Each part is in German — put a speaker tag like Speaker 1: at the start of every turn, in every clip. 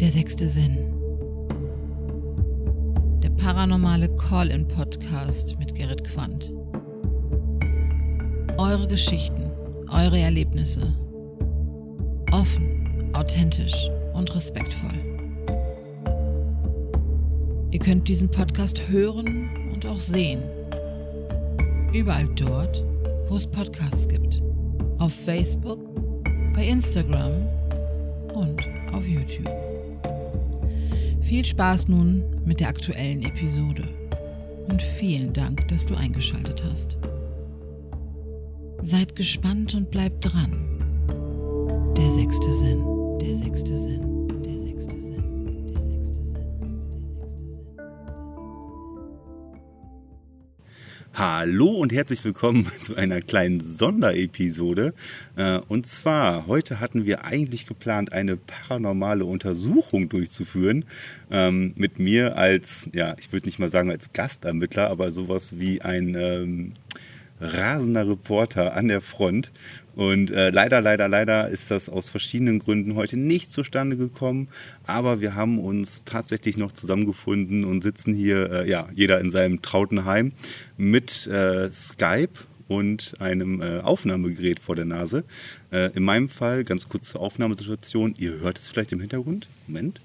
Speaker 1: Der sechste Sinn. Der paranormale Call-in-Podcast mit Gerrit Quandt. Eure Geschichten, eure Erlebnisse. Offen, authentisch und respektvoll. Ihr könnt diesen Podcast hören und auch sehen. Überall dort, wo es Podcasts gibt. Auf Facebook, bei Instagram und auf YouTube. Viel Spaß nun mit der aktuellen Episode und vielen Dank, dass du eingeschaltet hast. Seid gespannt und bleibt dran. Der sechste Sinn, der sechste Sinn,
Speaker 2: Hallo und herzlich willkommen zu einer kleinen Sonderepisode. Äh, Und zwar, heute hatten wir eigentlich geplant, eine paranormale Untersuchung durchzuführen. ähm, Mit mir als, ja, ich würde nicht mal sagen als Gastermittler, aber sowas wie ein ähm, rasender Reporter an der Front. Und äh, leider, leider, leider ist das aus verschiedenen Gründen heute nicht zustande gekommen. Aber wir haben uns tatsächlich noch zusammengefunden und sitzen hier, äh, ja, jeder in seinem trauten Heim mit äh, Skype und einem äh, Aufnahmegerät vor der Nase. Äh, in meinem Fall, ganz kurz zur Aufnahmesituation, ihr hört es vielleicht im Hintergrund. Moment.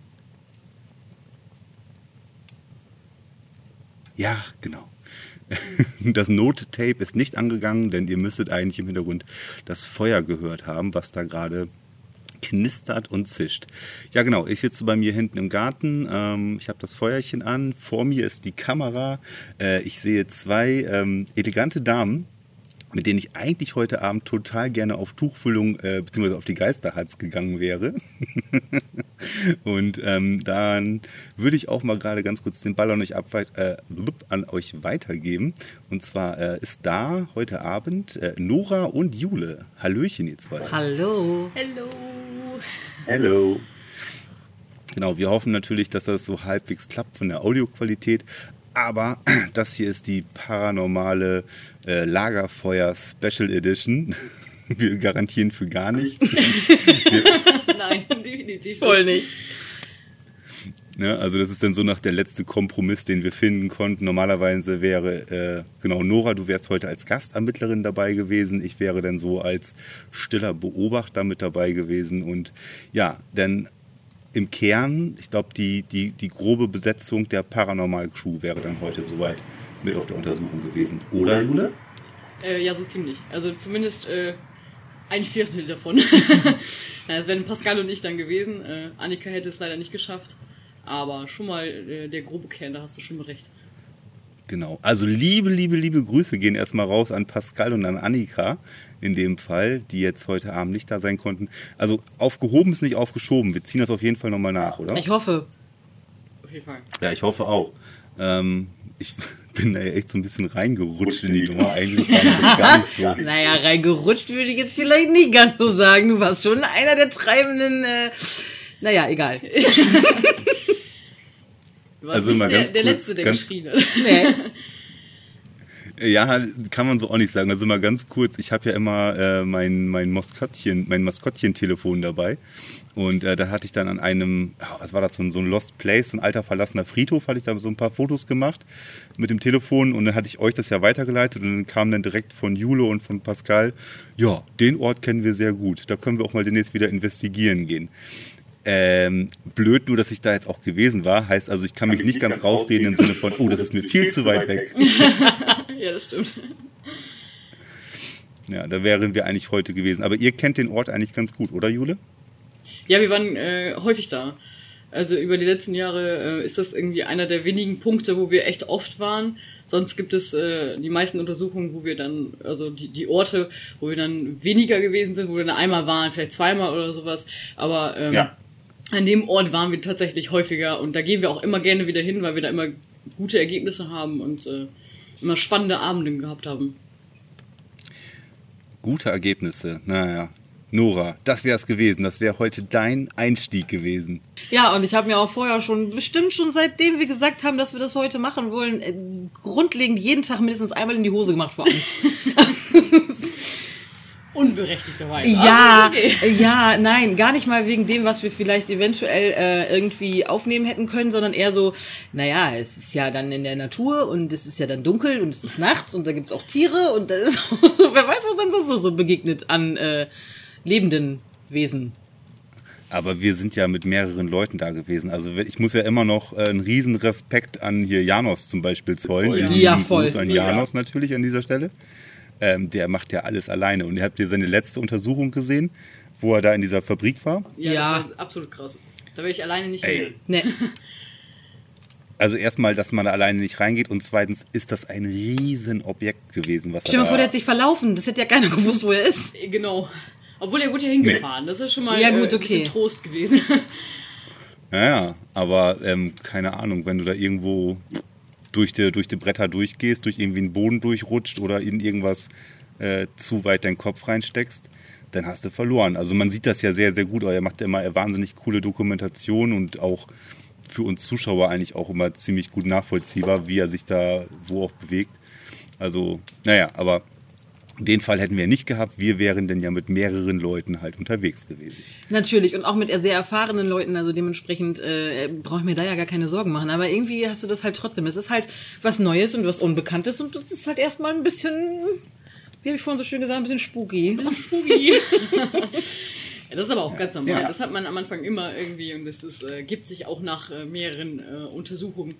Speaker 2: Ja, genau. Das Nottape ist nicht angegangen, denn ihr müsstet eigentlich im Hintergrund das Feuer gehört haben, was da gerade knistert und zischt. Ja, genau. Ich sitze bei mir hinten im Garten. Ähm, ich habe das Feuerchen an. Vor mir ist die Kamera. Äh, ich sehe zwei ähm, elegante Damen, mit denen ich eigentlich heute Abend total gerne auf Tuchfüllung äh, bzw. auf die Geisterhatz gegangen wäre. Und ähm, dann würde ich auch mal gerade ganz kurz den Ball an euch, äh, an euch weitergeben. Und zwar äh, ist da heute Abend äh, Nora und Jule. Hallöchen, ihr zwei.
Speaker 3: Hallo.
Speaker 4: Hallo.
Speaker 2: Hello. Genau, wir hoffen natürlich, dass das so halbwegs klappt von der Audioqualität. Aber das hier ist die paranormale äh, Lagerfeuer Special Edition. Wir garantieren für gar nichts.
Speaker 4: Nein, definitiv
Speaker 3: Voll nicht.
Speaker 2: Ne? Also das ist dann so nach der letzte Kompromiss, den wir finden konnten. Normalerweise wäre, äh, genau, Nora, du wärst heute als Gastermittlerin dabei gewesen. Ich wäre dann so als stiller Beobachter mit dabei gewesen. Und ja, dann im Kern, ich glaube, die, die, die grobe Besetzung der Paranormal Crew wäre dann heute soweit mit auf der Untersuchung gewesen. Oder, Jule?
Speaker 4: Äh, ja, so ziemlich. Also zumindest äh, ein Viertel davon. ja, es wären Pascal und ich dann gewesen. Äh, Annika hätte es leider nicht geschafft. Aber schon mal äh, der grobe Kern, da hast du schon mit recht.
Speaker 2: Genau. Also liebe, liebe, liebe Grüße gehen erstmal raus an Pascal und an Annika in dem Fall, die jetzt heute Abend nicht da sein konnten. Also aufgehoben ist nicht aufgeschoben. Wir ziehen das auf jeden Fall nochmal nach, oder?
Speaker 3: Ich hoffe.
Speaker 4: Auf jeden Fall.
Speaker 2: ja, ich hoffe auch. Ähm, ich bin da ja echt so ein bisschen reingerutscht in die Nummer. Eigentlich war das gar nicht so.
Speaker 3: Naja, reingerutscht würde ich jetzt vielleicht nicht ganz so sagen. Du warst schon einer der treibenden. Äh, naja, egal.
Speaker 4: Du warst
Speaker 2: Also
Speaker 4: nicht
Speaker 2: mal
Speaker 4: der,
Speaker 2: ganz
Speaker 4: der
Speaker 2: kurz,
Speaker 4: Letzte, der
Speaker 2: ganz-
Speaker 4: geschrien hat.
Speaker 3: Nee.
Speaker 2: Ja, kann man so auch nicht sagen. Also mal ganz kurz, ich habe ja immer äh, mein, mein Maskottchen, mein Maskottchen-Telefon dabei. Und äh, da hatte ich dann an einem, was war das, so ein, so ein Lost Place, so ein alter verlassener Friedhof, hatte ich da so ein paar Fotos gemacht mit dem Telefon und dann hatte ich euch das ja weitergeleitet und dann kam dann direkt von Jule und von Pascal, ja, den Ort kennen wir sehr gut. Da können wir auch mal demnächst wieder investigieren gehen. Ähm, blöd nur, dass ich da jetzt auch gewesen war. Heißt also, ich kann mich nicht ganz rausreden im Sinne von, oh, das ist mir viel zu weit weg.
Speaker 4: ja, das stimmt.
Speaker 2: Ja, da wären wir eigentlich heute gewesen. Aber ihr kennt den Ort eigentlich ganz gut, oder Jule?
Speaker 4: Ja, wir waren äh, häufig da. Also über die letzten Jahre äh, ist das irgendwie einer der wenigen Punkte, wo wir echt oft waren. Sonst gibt es äh, die meisten Untersuchungen, wo wir dann, also die, die Orte, wo wir dann weniger gewesen sind, wo wir dann einmal waren, vielleicht zweimal oder sowas. Aber ähm,
Speaker 2: Ja.
Speaker 4: an dem Ort waren wir tatsächlich häufiger und da gehen wir auch immer gerne wieder hin, weil wir da immer gute Ergebnisse haben und äh, immer spannende Abende gehabt haben.
Speaker 2: Gute Ergebnisse. Naja. Nora, das wäre es gewesen. Das wäre heute dein Einstieg gewesen.
Speaker 3: Ja, und ich habe mir auch vorher schon, bestimmt schon seitdem wir gesagt haben, dass wir das heute machen wollen, äh, grundlegend jeden Tag mindestens einmal in die Hose gemacht vor Angst.
Speaker 4: Unberechtigterweise.
Speaker 3: Ja,
Speaker 4: okay.
Speaker 3: ja, nein, gar nicht mal wegen dem, was wir vielleicht eventuell äh, irgendwie aufnehmen hätten können, sondern eher so, naja, es ist ja dann in der Natur und es ist ja dann dunkel und es ist nachts und da gibt's auch Tiere und das ist so, wer weiß, was dann so, so begegnet an äh, lebenden Wesen.
Speaker 2: Aber wir sind ja mit mehreren Leuten da gewesen. Also ich muss ja immer noch äh, einen riesen Respekt an hier Janos zum Beispiel zollen.
Speaker 4: Oh ja.
Speaker 3: Ja, voll.
Speaker 2: Gruß an
Speaker 4: Ja.
Speaker 2: Janos natürlich an dieser Stelle. Ähm, der macht ja alles alleine. Und ihr habt ja seine letzte Untersuchung gesehen, wo er da in dieser Fabrik war.
Speaker 4: Ja,
Speaker 3: Ja.
Speaker 4: das war absolut krass. Da wäre ich alleine nicht
Speaker 2: Ey.
Speaker 4: hin.
Speaker 3: Ne,
Speaker 2: Also erstmal, dass man da alleine nicht reingeht und zweitens ist das ein riesen Objekt gewesen, was
Speaker 3: stell dir mal vor, der hat sich verlaufen, das hätte ja keiner gewusst, wo er ist.
Speaker 4: Äh, Genau. Obwohl er wurde ja hingefahren. Das ist schon mal
Speaker 3: Ja, gut,
Speaker 4: äh, ein bisschen
Speaker 3: okay.
Speaker 4: Trost gewesen.
Speaker 2: Ja, ja, aber ähm, keine Ahnung, wenn du da irgendwo durch die, durch die Bretter durchgehst, durch irgendwie einen Boden durchrutscht oder in irgendwas äh, zu weit deinen Kopf reinsteckst, dann hast du verloren. Also man sieht das ja sehr, sehr gut. Er macht immer wahnsinnig coole Dokumentation und auch für uns Zuschauer eigentlich auch immer ziemlich gut nachvollziehbar, wie er sich da wo auch bewegt. Also, naja, aber den Fall hätten wir nicht gehabt. Wir wären dann ja mit mehreren Leuten halt unterwegs gewesen.
Speaker 3: Natürlich, und auch mit sehr erfahrenen Leuten, also dementsprechend äh, brauche ich mir da ja gar keine Sorgen machen. Aber irgendwie hast du das halt trotzdem. Es ist halt was Neues und was Unbekanntes und das ist halt erstmal ein bisschen, wie habe ich vorhin so schön gesagt, ein bisschen spooky.
Speaker 4: Spooky. ja, das ist aber auch ganz normal.
Speaker 2: Ja.
Speaker 4: Das hat man am Anfang immer irgendwie und das ist, äh, gibt sich auch nach äh, mehreren äh, Untersuchungen.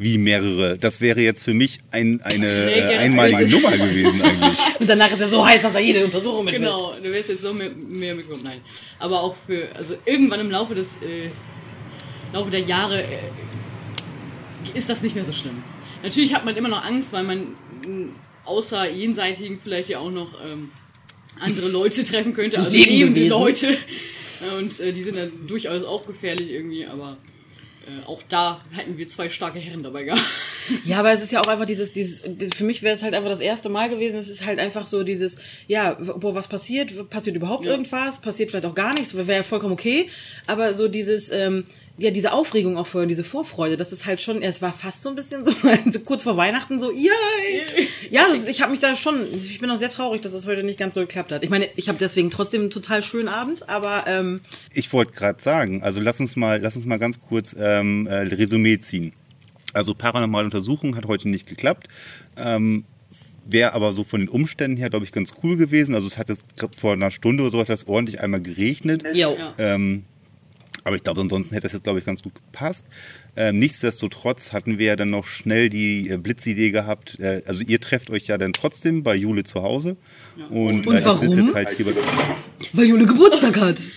Speaker 2: Wie mehrere. Das wäre jetzt für mich ein, eine
Speaker 4: Nee,
Speaker 2: äh, einmalige
Speaker 4: Also-
Speaker 2: Nummer gewesen eigentlich.
Speaker 3: Und danach ist er so heiß, dass er jede Untersuchung mit will.
Speaker 4: Genau, du wirst jetzt so mehr, mehr mitbekommen. Nein. Aber auch für, also irgendwann im Laufe des, äh, Laufe der Jahre äh, ist das nicht mehr so schlimm. Natürlich hat man immer noch Angst, weil man mh, außer jenseitigen vielleicht ja auch noch ähm, andere Leute treffen könnte, also
Speaker 3: Lebende
Speaker 4: lebende
Speaker 3: Wesen.
Speaker 4: Leute. Und äh, die sind dann durchaus auch gefährlich irgendwie, aber äh, auch da hätten wir zwei starke Herren dabei gehabt.
Speaker 3: Ja, aber es ist ja auch einfach dieses, dieses, für mich wäre es halt einfach das erste Mal gewesen. Es ist halt einfach so dieses, ja, boah, was passiert? Passiert überhaupt
Speaker 4: Ja.
Speaker 3: irgendwas? Passiert vielleicht auch gar nichts? Wäre ja vollkommen okay. Aber so dieses, ähm, ja, diese Aufregung auch vorher, diese Vorfreude, das ist halt schon, es war fast so ein bisschen so, so kurz vor Weihnachten so, yay! Ja, das, ich habe mich da schon, ich bin auch sehr traurig, dass es heute nicht ganz so geklappt hat. Ich meine, ich habe deswegen trotzdem einen total schönen Abend, aber ähm,
Speaker 2: Ich wollte gerade sagen, also lass uns mal, lass uns mal ganz kurz ähm, äh, Resümee ziehen. Also paranormale Untersuchung hat heute nicht geklappt. Ähm, Wäre aber so von den Umständen her, glaube ich, ganz cool gewesen. Also es hat jetzt grad vor einer Stunde oder so hat das ordentlich einmal geregnet.
Speaker 3: jo.
Speaker 4: Ja.
Speaker 2: Ähm, aber ich glaube, ansonsten hätte das jetzt, glaube ich, ganz gut gepasst. Ähm, nichtsdestotrotz hatten wir ja dann noch schnell die äh, Blitzidee gehabt. Äh, also ihr trefft euch ja dann trotzdem bei Jule zu Hause. Und,
Speaker 3: Und
Speaker 2: äh,
Speaker 3: warum?
Speaker 2: jetzt halt
Speaker 3: weil Jule Geburtstag hat.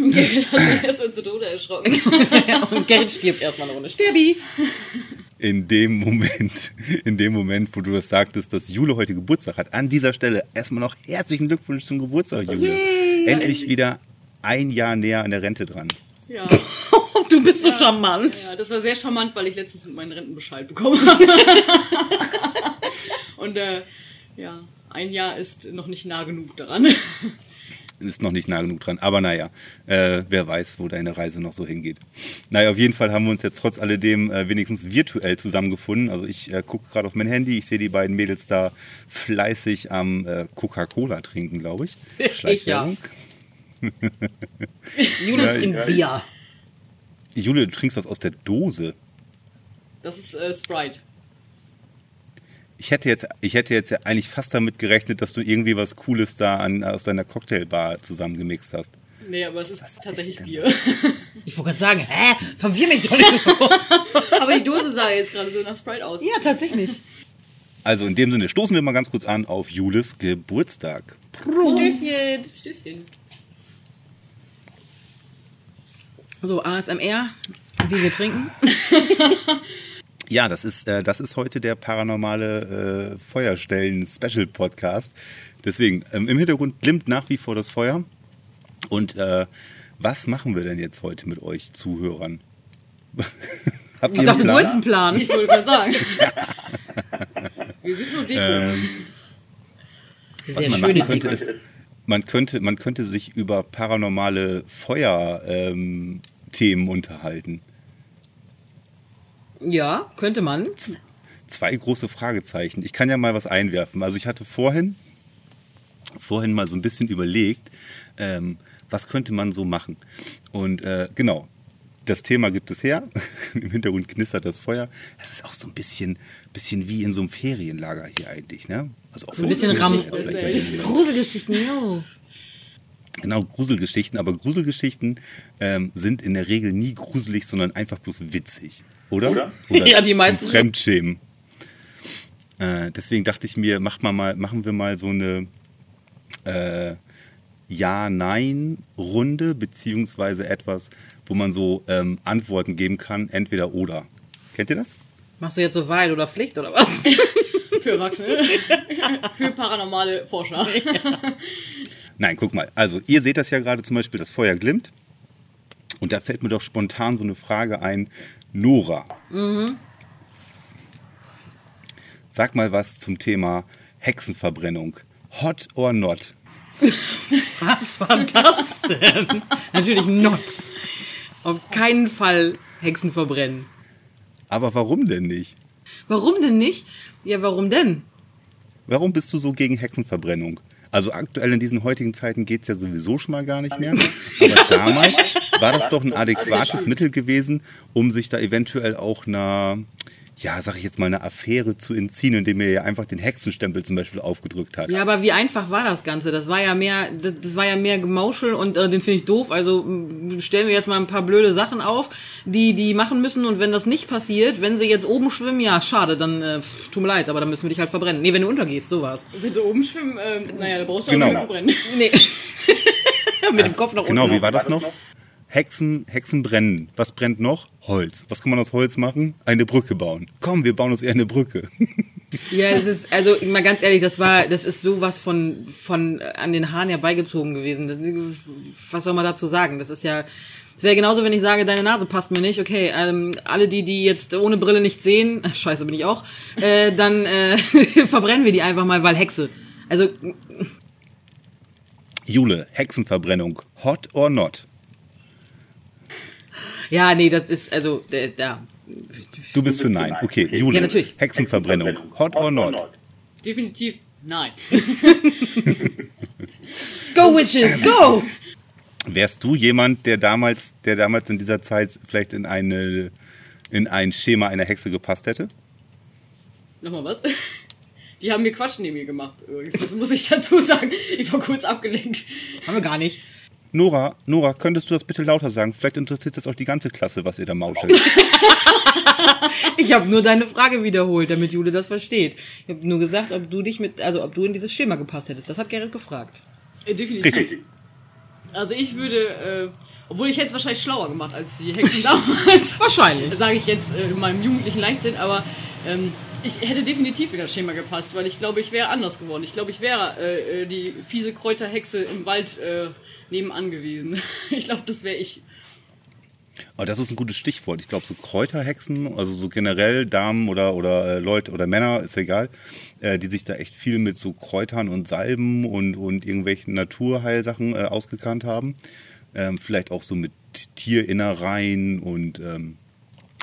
Speaker 4: Er ist uns zu Tode erschrocken.
Speaker 3: Und Gerrit stirbt erstmal eine Runde. Sterbi!
Speaker 2: in dem Moment, in dem Moment, wo du das sagtest, dass Jule heute Geburtstag hat, an dieser Stelle erstmal noch herzlichen Glückwunsch zum Geburtstag, Jule.
Speaker 3: Yay.
Speaker 2: Endlich wieder ein Jahr näher an der Rente dran.
Speaker 4: Ja.
Speaker 3: Du bist so charmant.
Speaker 4: Ja, das war sehr charmant, weil ich letztens meinen Rentenbescheid bekommen habe. Und äh, ja, ein Jahr ist noch nicht nah genug daran.
Speaker 2: Ist noch nicht nah genug dran. Aber naja, äh, wer weiß, wo deine Reise noch so hingeht. Naja, auf jeden Fall haben wir uns jetzt trotz alledem äh, wenigstens virtuell zusammengefunden. Also ich äh, gucke gerade auf mein Handy, ich sehe die beiden Mädels da fleißig am äh, Coca-Cola trinken, glaube ich.
Speaker 3: Ich ja. Jule
Speaker 2: Ja,
Speaker 3: trinkt Bier.
Speaker 2: Jule, du trinkst was aus der Dose.
Speaker 4: Das ist äh, Sprite.
Speaker 2: Ich hätte jetzt, ich hätte jetzt ja eigentlich fast damit gerechnet, dass du irgendwie was Cooles da an, aus deiner Cocktailbar zusammengemixt hast.
Speaker 4: Nee, aber es ist tatsächlich
Speaker 2: denn
Speaker 4: Bier.
Speaker 3: Ich wollte gerade sagen, hä? Verwirr mich doch nicht so.
Speaker 4: aber die Dose sah jetzt gerade so nach Sprite aus.
Speaker 3: ja, tatsächlich.
Speaker 2: Also in dem Sinne stoßen wir mal ganz kurz an auf Jules Geburtstag.
Speaker 3: Stößchen.
Speaker 4: Stößchen.
Speaker 3: So, ASMR, wie wir trinken.
Speaker 2: Ja, das ist, äh, das ist heute der paranormale äh, Feuerstellen-Special-Podcast. Deswegen, ähm, im Hintergrund glimmt nach wie vor das Feuer. Und äh, was machen wir denn jetzt heute mit euch Zuhörern? Habt
Speaker 3: Ich
Speaker 2: ihr
Speaker 3: dachte, du
Speaker 2: Plan?
Speaker 3: wolltest einen Plan.
Speaker 4: Ich wollte gerade sagen. Wir sind nur Deko.
Speaker 2: Ähm, was
Speaker 3: Sehr
Speaker 2: man
Speaker 3: schöne
Speaker 2: machen könnte, ist, man könnte, man könnte sich über paranormale Feuer-Themen ähm, unterhalten.
Speaker 3: Ja, könnte man.
Speaker 2: Zwei große Fragezeichen. Ich kann ja mal was einwerfen. Also ich hatte vorhin vorhin mal so ein bisschen überlegt, ähm, was könnte man so machen. Und äh, genau, das Thema gibt es her. Im Hintergrund knistert das Feuer. Das ist auch so ein bisschen, bisschen wie in so einem Ferienlager hier eigentlich, ne?
Speaker 3: Also auch ein bisschen Ram Gruselgeschichten,
Speaker 2: ja. Genau, Gruselgeschichten, aber Gruselgeschichten ähm, sind in der Regel nie gruselig, sondern einfach bloß witzig. Oder? oder?
Speaker 3: oder ja, die meisten.
Speaker 2: Fremdschämen. Äh, deswegen dachte ich mir, mach mal, mal, machen wir mal so eine äh, Ja-Nein-Runde, beziehungsweise etwas, wo man so ähm, Antworten geben kann, entweder oder. Kennt ihr das?
Speaker 3: Machst du jetzt so Wahl oder Pflicht oder was?
Speaker 4: Für Erwachsene. Für paranormale Forscher.
Speaker 2: Nein, guck mal. Also, ihr seht das ja gerade zum Beispiel, das Feuer glimmt. Und da fällt mir doch spontan so eine Frage ein. Nora. Mhm. Sag mal was zum Thema Hexenverbrennung. Hot or not?
Speaker 3: Was war das denn? Natürlich not. Auf keinen Fall Hexen verbrennen.
Speaker 2: Aber warum denn nicht?
Speaker 3: Warum denn nicht? Ja, warum denn?
Speaker 2: Warum bist du so gegen Hexenverbrennung? Also aktuell in diesen heutigen Zeiten geht es ja sowieso schon mal gar nicht mehr. Aber damals war das doch ein adäquates Mittel gewesen, um sich da eventuell auch einer ja, sag ich jetzt mal, eine Affäre zu entziehen, indem er ja einfach den Hexenstempel zum Beispiel aufgedrückt hat.
Speaker 3: Ja, aber wie einfach war das Ganze? Das war ja mehr, das war ja mehr Gemauschel und äh, den finde ich doof. Also stellen wir jetzt mal ein paar blöde Sachen auf, die die machen müssen und wenn das nicht passiert, wenn sie jetzt oben schwimmen, ja, schade, dann äh, tut mir leid, aber dann müssen wir dich halt verbrennen. Nee, wenn du untergehst, sowas.
Speaker 4: Wenn sie oben schwimmen, äh, naja, da brauchst du genau. auch nicht verbrennen.
Speaker 3: Nee. Mit dem Kopf nach
Speaker 2: unten. Genau, wie war das noch? Hexen, Hexen brennen. Was brennt noch? Holz. Was kann man aus Holz machen? Eine Brücke bauen. Komm, wir bauen uns eher eine Brücke.
Speaker 3: Ja, es ist, also mal ganz ehrlich, das war, das ist sowas von, von an den Haaren herbeigezogen gewesen. Das, was soll man dazu sagen? Das ist ja, es wäre genauso, wenn ich sage, deine Nase passt mir nicht. Okay, ähm, alle die, die jetzt ohne Brille nicht sehen, scheiße bin ich auch, äh, dann äh, verbrennen wir die einfach mal, weil Hexe. Also
Speaker 2: Jule, Hexenverbrennung, hot or not?
Speaker 3: Ja, nee, das ist, also, da.
Speaker 2: Du bist für Nein. Okay, Jule. Ja, natürlich. Hexenverbrennung. Hot or not?
Speaker 4: Definitiv Nein.
Speaker 3: go Witches, go!
Speaker 2: Wärst du jemand, der damals, der damals in dieser Zeit vielleicht in eine, in ein Schema einer Hexe gepasst hätte?
Speaker 4: Nochmal was? Die haben mir Quatsch neben mir gemacht. Das muss ich dazu sagen. Ich war kurz abgelenkt.
Speaker 3: Haben wir gar nicht.
Speaker 2: Nora, Nora, könntest du das bitte lauter sagen? Vielleicht interessiert das auch die ganze Klasse, was ihr da mauschelt.
Speaker 3: ich habe nur deine Frage wiederholt, damit Jule das versteht. Ich habe nur gesagt, ob du dich mit, also ob du in dieses Schema gepasst hättest. Das hat Gerrit gefragt.
Speaker 4: Äh, definitiv. Richtig. Also ich würde, äh, obwohl ich hätte es wahrscheinlich schlauer gemacht als die Hexen damals.
Speaker 3: wahrscheinlich.
Speaker 4: Sage ich jetzt äh, in meinem jugendlichen Leichtsinn, aber ähm, ich hätte definitiv in das Schema gepasst, weil ich glaube, ich wäre anders geworden. Ich glaube, ich wäre äh, äh die fiese Kräuterhexe im Wald äh, nebenan gewesen. Ich glaube, das wäre ich.
Speaker 2: Aber das ist ein gutes Stichwort. Ich glaube, so Kräuterhexen, also so generell Damen oder, oder äh, Leute oder Männer, ist egal, äh, die sich da echt viel mit so Kräutern und Salben und, und irgendwelchen Naturheilsachen äh, ausgekannt haben. Ähm, vielleicht auch so mit Tierinnereien und ähm,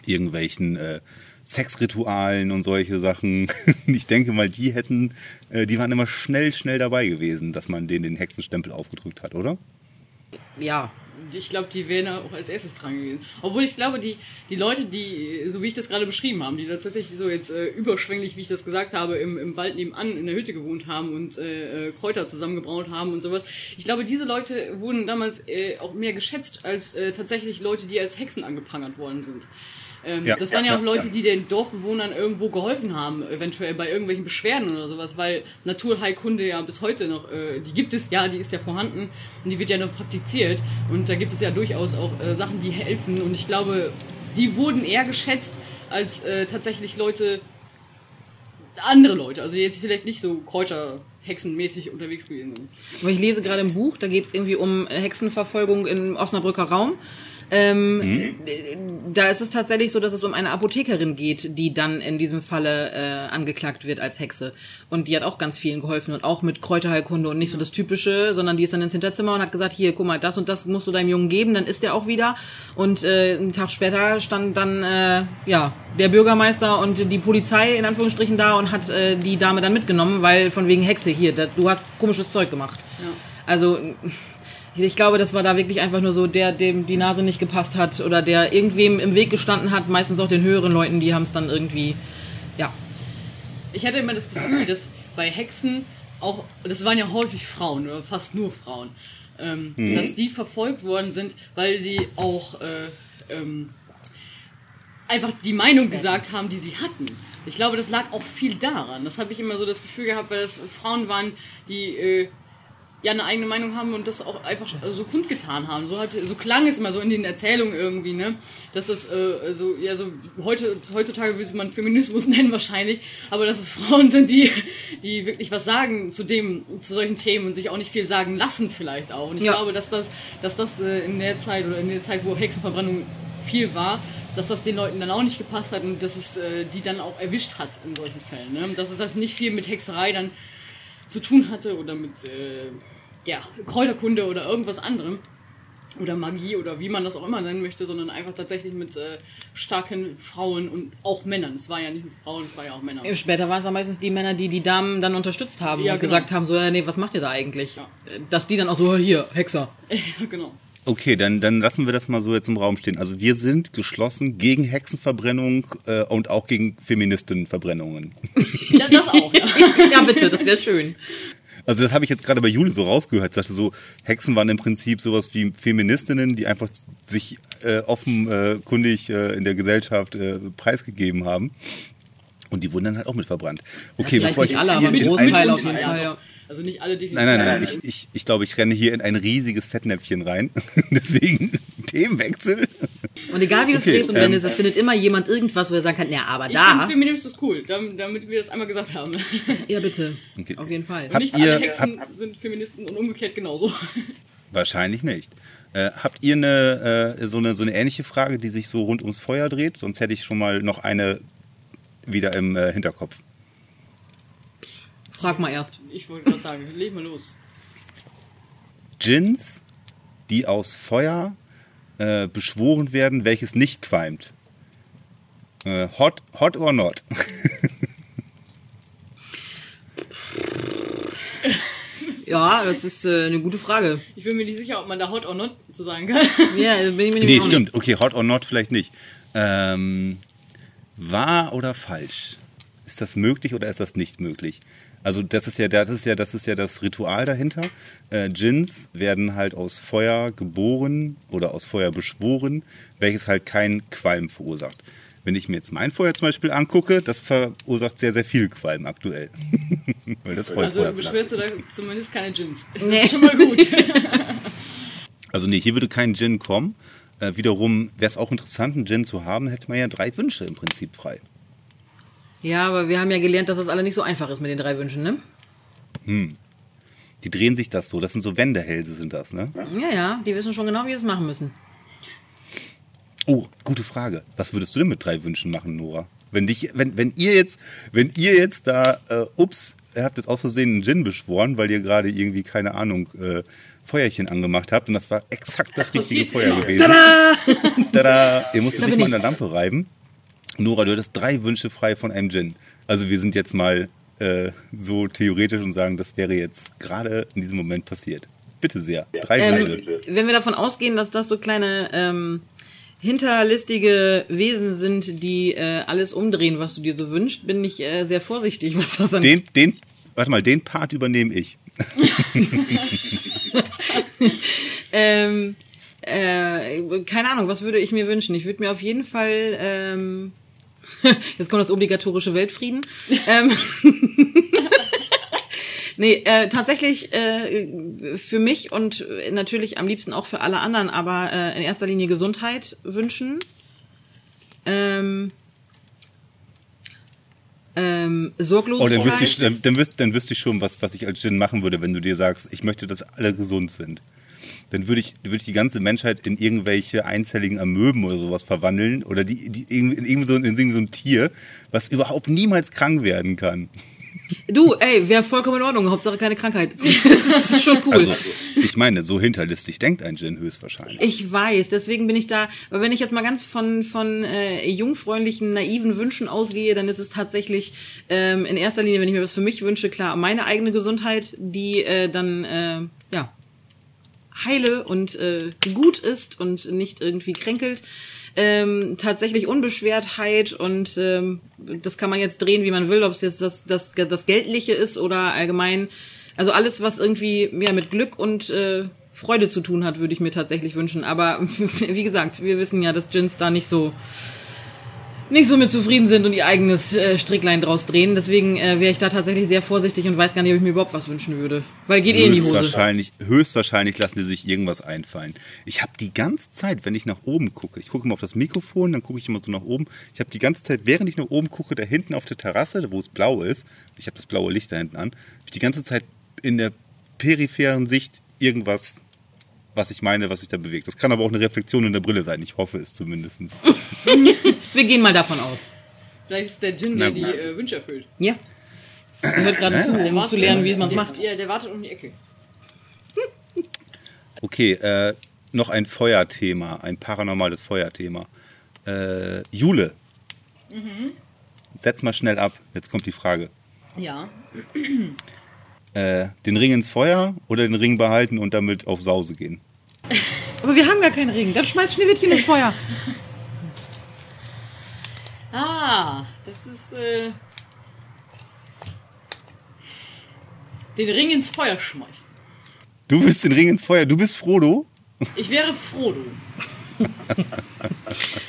Speaker 2: irgendwelchen äh, Sexritualen und solche Sachen. Ich denke mal, die hätten, äh, die waren immer schnell, schnell dabei gewesen, dass man denen den Hexenstempel aufgedrückt hat, oder?
Speaker 3: Ja.
Speaker 4: Ich glaube, die wären auch als erstes dran gewesen. Obwohl ich glaube, die, die Leute, die, so wie ich das gerade beschrieben habe, die tatsächlich so jetzt äh, überschwänglich, wie ich das gesagt habe, im, im Wald nebenan in der Hütte gewohnt haben und äh, äh Kräuter zusammengebraut haben und sowas. Ich glaube, diese Leute wurden damals äh, auch mehr geschätzt als äh, tatsächlich Leute, die als Hexen angeprangert worden sind. Ähm, ja, das waren ja, ja auch Leute, die den Dorfbewohnern irgendwo geholfen haben, eventuell bei irgendwelchen Beschwerden oder sowas, weil Naturheilkunde ja bis heute noch, äh, die gibt es ja, die ist ja vorhanden und die wird ja noch praktiziert und da gibt es ja durchaus auch äh, Sachen, die helfen und ich glaube, die wurden eher geschätzt als äh, tatsächlich Leute, andere Leute, also jetzt vielleicht nicht so Kräuter hexenmäßig unterwegs gewesen sind.
Speaker 3: Aber ich lese gerade ein Buch, da geht es irgendwie um Hexenverfolgung im Osnabrücker Raum Ähm, äh, Da ist es tatsächlich so, dass es um eine Apothekerin geht, die dann in diesem Falle äh, angeklagt wird als Hexe. Und die hat auch ganz vielen geholfen und auch mit Kräuterheilkunde und nicht so das Typische, sondern die ist dann ins Hinterzimmer und hat gesagt, hier, guck mal, das und das musst du deinem Jungen geben, dann ist der auch wieder. Und äh, einen Tag später stand dann äh, ja der Bürgermeister und die Polizei in Anführungsstrichen da und hat äh, die Dame dann mitgenommen, weil von wegen Hexe hier, da, du hast komisches Zeug gemacht.
Speaker 4: Ja.
Speaker 3: Also ich glaube, das war da wirklich einfach nur so der, dem die Nase nicht gepasst hat oder der irgendwem im Weg gestanden hat, meistens auch den höheren Leuten, die haben es dann irgendwie, ja.
Speaker 4: Ich hatte immer das Gefühl, dass bei Hexen auch, das waren ja häufig Frauen oder fast nur Frauen, ähm, dass die verfolgt worden sind, weil sie auch äh, ähm, einfach die Meinung gesagt haben, die sie hatten. Ich glaube, das lag auch viel daran. Das habe ich immer so das Gefühl gehabt, weil es Frauen waren, die äh, ja eine eigene Meinung haben und das auch einfach so kundgetan haben. So, hat, so klang es immer so in den Erzählungen irgendwie, ne? Dass das äh, so, ja, so heute, heutzutage würde man Feminismus nennen wahrscheinlich, aber dass es Frauen sind, die, die wirklich was sagen zu dem, zu solchen Themen und sich auch nicht viel sagen lassen vielleicht auch. Und ich
Speaker 3: Ja.
Speaker 4: glaube, dass das, dass das äh, in der Zeit oder in der Zeit, wo Hexenverbrennung viel war, dass das den Leuten dann auch nicht gepasst hat und dass es äh, die dann auch erwischt hat in solchen Fällen. Ne? Dass es das nicht viel mit Hexerei dann zu tun hatte oder mit äh, ja, Kräuterkunde oder irgendwas anderem oder Magie oder wie man das auch immer nennen möchte, sondern einfach tatsächlich mit äh, starken Frauen und auch Männern. Es war ja nicht nur Frauen, es war ja auch Männer.
Speaker 3: Später waren es dann meistens die Männer, die die Damen dann unterstützt haben
Speaker 4: Ja,
Speaker 3: und
Speaker 4: genau.
Speaker 3: gesagt haben, so, ja, nee, was macht ihr da eigentlich?
Speaker 4: Ja.
Speaker 3: Äh, Dass die dann auch so, hier, Hexer.
Speaker 4: Ja, genau.
Speaker 2: Okay, dann, dann lassen wir das mal so jetzt im Raum stehen. Also wir sind geschlossen gegen Hexenverbrennung äh, und auch gegen Feministinnenverbrennungen.
Speaker 4: Ja, das auch, ja.
Speaker 3: ja, bitte, das wäre schön.
Speaker 2: Also das habe ich jetzt gerade bei Juli so rausgehört. Sagte so, Hexen waren im Prinzip sowas wie Feministinnen, die einfach sich äh, offenkundig äh, in der Gesellschaft äh, preisgegeben haben. Und die wurden dann halt auch mit verbrannt. Okay,
Speaker 3: vielleicht
Speaker 2: bevor ich
Speaker 3: nicht
Speaker 2: jetzt
Speaker 3: alle, aber
Speaker 2: in
Speaker 3: ein Großteil auf jeden
Speaker 4: Ja,
Speaker 3: Fall, ja.
Speaker 4: Also nicht alle definitiv.
Speaker 2: Nein, nein, nein. Ich, ich, ich glaube, ich renne hier in ein riesiges Fettnäpfchen rein. Deswegen Themenwechsel.
Speaker 3: Und egal wie du es
Speaker 2: Okay,
Speaker 3: drehst und
Speaker 2: ähm,
Speaker 3: wendest, es findet immer jemand irgendwas, wo er sagen kann, ja, aber
Speaker 4: Ich
Speaker 3: da.
Speaker 4: finde Feminismus cool, damit, damit wir das einmal gesagt haben.
Speaker 3: Ja, bitte.
Speaker 2: Okay.
Speaker 3: Auf jeden Fall.
Speaker 4: Und
Speaker 2: Habt
Speaker 4: nicht
Speaker 2: ihr-
Speaker 4: alle Hexen sind Feministen und umgekehrt genauso.
Speaker 2: Wahrscheinlich nicht. Äh, habt ihr eine, äh, so, eine, so eine ähnliche Frage, die sich so rund ums Feuer dreht? Sonst hätte ich schon mal noch eine wieder im äh, Hinterkopf.
Speaker 3: Frag mal erst.
Speaker 4: Ich wollte gerade sagen, leg mal los.
Speaker 2: Djinns, die aus Feuer äh, beschworen werden, welches nicht qualmt. Äh, hot, hot or not?
Speaker 3: Ja, das ist äh, eine gute Frage.
Speaker 4: Ich bin mir nicht sicher, ob man da hot or not zu sagen kann.
Speaker 3: Ja, bin ich mir
Speaker 2: nee,
Speaker 3: nämlich auch
Speaker 2: stimmt. Okay, hot or not vielleicht nicht. Ähm, wahr oder falsch? Ist das möglich oder ist das nicht möglich? Also das ist ja, das ist ja, das ist ja das Ritual dahinter. Äh, Djinns werden halt aus Feuer geboren oder aus Feuer beschworen, welches halt keinen Qualm verursacht. Wenn ich mir jetzt mein Feuer zum Beispiel angucke, das verursacht sehr, sehr viel Qualm aktuell. Weil das Holz
Speaker 4: Also beschwörst du da zumindest keine Gins. Das
Speaker 3: Nee.
Speaker 4: ist schon mal gut.
Speaker 2: Also nee, hier würde kein Gin kommen. Äh, wiederum wäre es auch interessant, einen Gin zu haben, hätte man ja drei Wünsche im Prinzip frei.
Speaker 3: Ja, aber wir haben ja gelernt, dass das alle nicht so einfach ist mit den drei Wünschen, ne?
Speaker 2: Die drehen sich das so. Das sind so Wendehälse, sind das, ne?
Speaker 3: Ja, ja, die wissen schon genau, wie sie es machen müssen.
Speaker 2: Oh, gute Frage. Was würdest du denn mit drei Wünschen machen, Nora? Wenn dich, wenn, wenn ihr jetzt, wenn ihr jetzt da, äh, ups, ihr habt jetzt aus Versehen einen Gin beschworen, weil ihr gerade irgendwie, keine Ahnung, äh, Feuerchen angemacht habt und das war exakt das,
Speaker 4: Das
Speaker 2: richtige Feuer
Speaker 4: immer.
Speaker 2: gewesen. Tada! Tada! Ihr musstet
Speaker 3: Da
Speaker 2: nicht mal an
Speaker 3: ich.
Speaker 2: der Lampe reiben. Nora, du hattest drei Wünsche frei von einem Gin. Also wir sind jetzt mal äh, so theoretisch und sagen, das wäre jetzt gerade in diesem Moment passiert. Bitte sehr. Drei
Speaker 3: Ähm,
Speaker 2: Wünsche.
Speaker 3: wenn wir davon ausgehen, dass das so kleine ähm, hinterlistige Wesen sind, die äh, alles umdrehen, was du dir so wünschst, bin ich äh, sehr vorsichtig, was das angeht.
Speaker 2: Den, den, warte mal, den Part übernehme ich.
Speaker 3: Ähm, äh, keine Ahnung, was würde ich mir wünschen? Ich würde mir auf jeden Fall, ähm, jetzt kommt das obligatorische Weltfrieden. ähm, nee, äh, tatsächlich äh, für mich und natürlich am liebsten auch für alle anderen, aber äh, in erster Linie Gesundheit wünschen. Ähm, ähm,
Speaker 2: Oh,
Speaker 3: Sorglosigkeit.
Speaker 2: dann wüsste ich, dann, dann, wüsste, dann wüsste ich schon, was, was ich als Gin machen würde, wenn du dir sagst, ich möchte, dass alle gesund sind. dann würde ich, würde ich die ganze Menschheit in irgendwelche einzelligen Amöben oder sowas verwandeln oder die, die in, irgendwie so, in irgendwie so ein Tier, was überhaupt niemals krank werden kann.
Speaker 3: Du, ey, wäre vollkommen in Ordnung. Hauptsache keine Krankheit. Das ist schon cool.
Speaker 2: Also, ich meine, so hinterlistig denkt ein Djinn höchstwahrscheinlich.
Speaker 3: Ich weiß, deswegen bin ich da, aber wenn ich jetzt mal ganz von, von äh, jungfräulichen, naiven Wünschen ausgehe, dann ist es tatsächlich ähm, in erster Linie, wenn ich mir was für mich wünsche, klar, meine eigene Gesundheit, die äh, dann, äh, ja, heile und äh, gut ist und nicht irgendwie kränkelt. Ähm, tatsächlich Unbeschwertheit und ähm, das kann man jetzt drehen, wie man will, ob es jetzt das, das, das Geldliche ist oder allgemein, also alles, was irgendwie ja, mit Glück und äh, Freude zu tun hat, würde ich mir tatsächlich wünschen. Aber wie gesagt, wir wissen ja, dass Gins da nicht so nicht so mit zufrieden sind und ihr eigenes äh, Stricklein draus drehen. Deswegen äh, wäre ich da tatsächlich sehr vorsichtig und weiß gar nicht, ob ich mir überhaupt was wünschen würde. Weil geht eh in die Hose.
Speaker 2: Höchstwahrscheinlich, höchstwahrscheinlich lassen die sich irgendwas einfallen. Ich habe die ganze Zeit, wenn ich nach oben gucke, ich gucke immer auf das Mikrofon, dann gucke ich immer so nach oben. Ich habe die ganze Zeit, während ich nach oben gucke, da hinten auf der Terrasse, wo es blau ist, ich habe das blaue Licht da hinten an, habe ich die ganze Zeit in der peripheren Sicht irgendwas was ich meine, was sich da bewegt. Das kann aber auch eine Reflexion in der Brille sein. Ich hoffe es zumindest.
Speaker 3: Wir gehen mal davon aus.
Speaker 4: Vielleicht ist der Djinn, der die äh, Wünsche erfüllt.
Speaker 3: Ja. Er hört gerade zu,
Speaker 4: Der
Speaker 3: um
Speaker 4: wartet
Speaker 3: zu lernen, wie man es macht.
Speaker 4: Ja, der wartet um die Ecke.
Speaker 2: Okay, äh, noch ein Feuerthema, ein paranormales Feuerthema. Äh, Jule. Setz mal schnell ab. Jetzt kommt die Frage.
Speaker 4: Ja.
Speaker 2: Äh, den Ring ins Feuer oder den Ring behalten und damit auf Sause gehen?
Speaker 3: Aber wir haben gar keinen Ring. Dann schmeißt Schneewittchen ins Feuer.
Speaker 4: Ah, das ist, äh... Den Ring ins Feuer schmeißen.
Speaker 2: Du willst den Ring ins Feuer. Du bist Frodo?
Speaker 4: Ich wäre Frodo.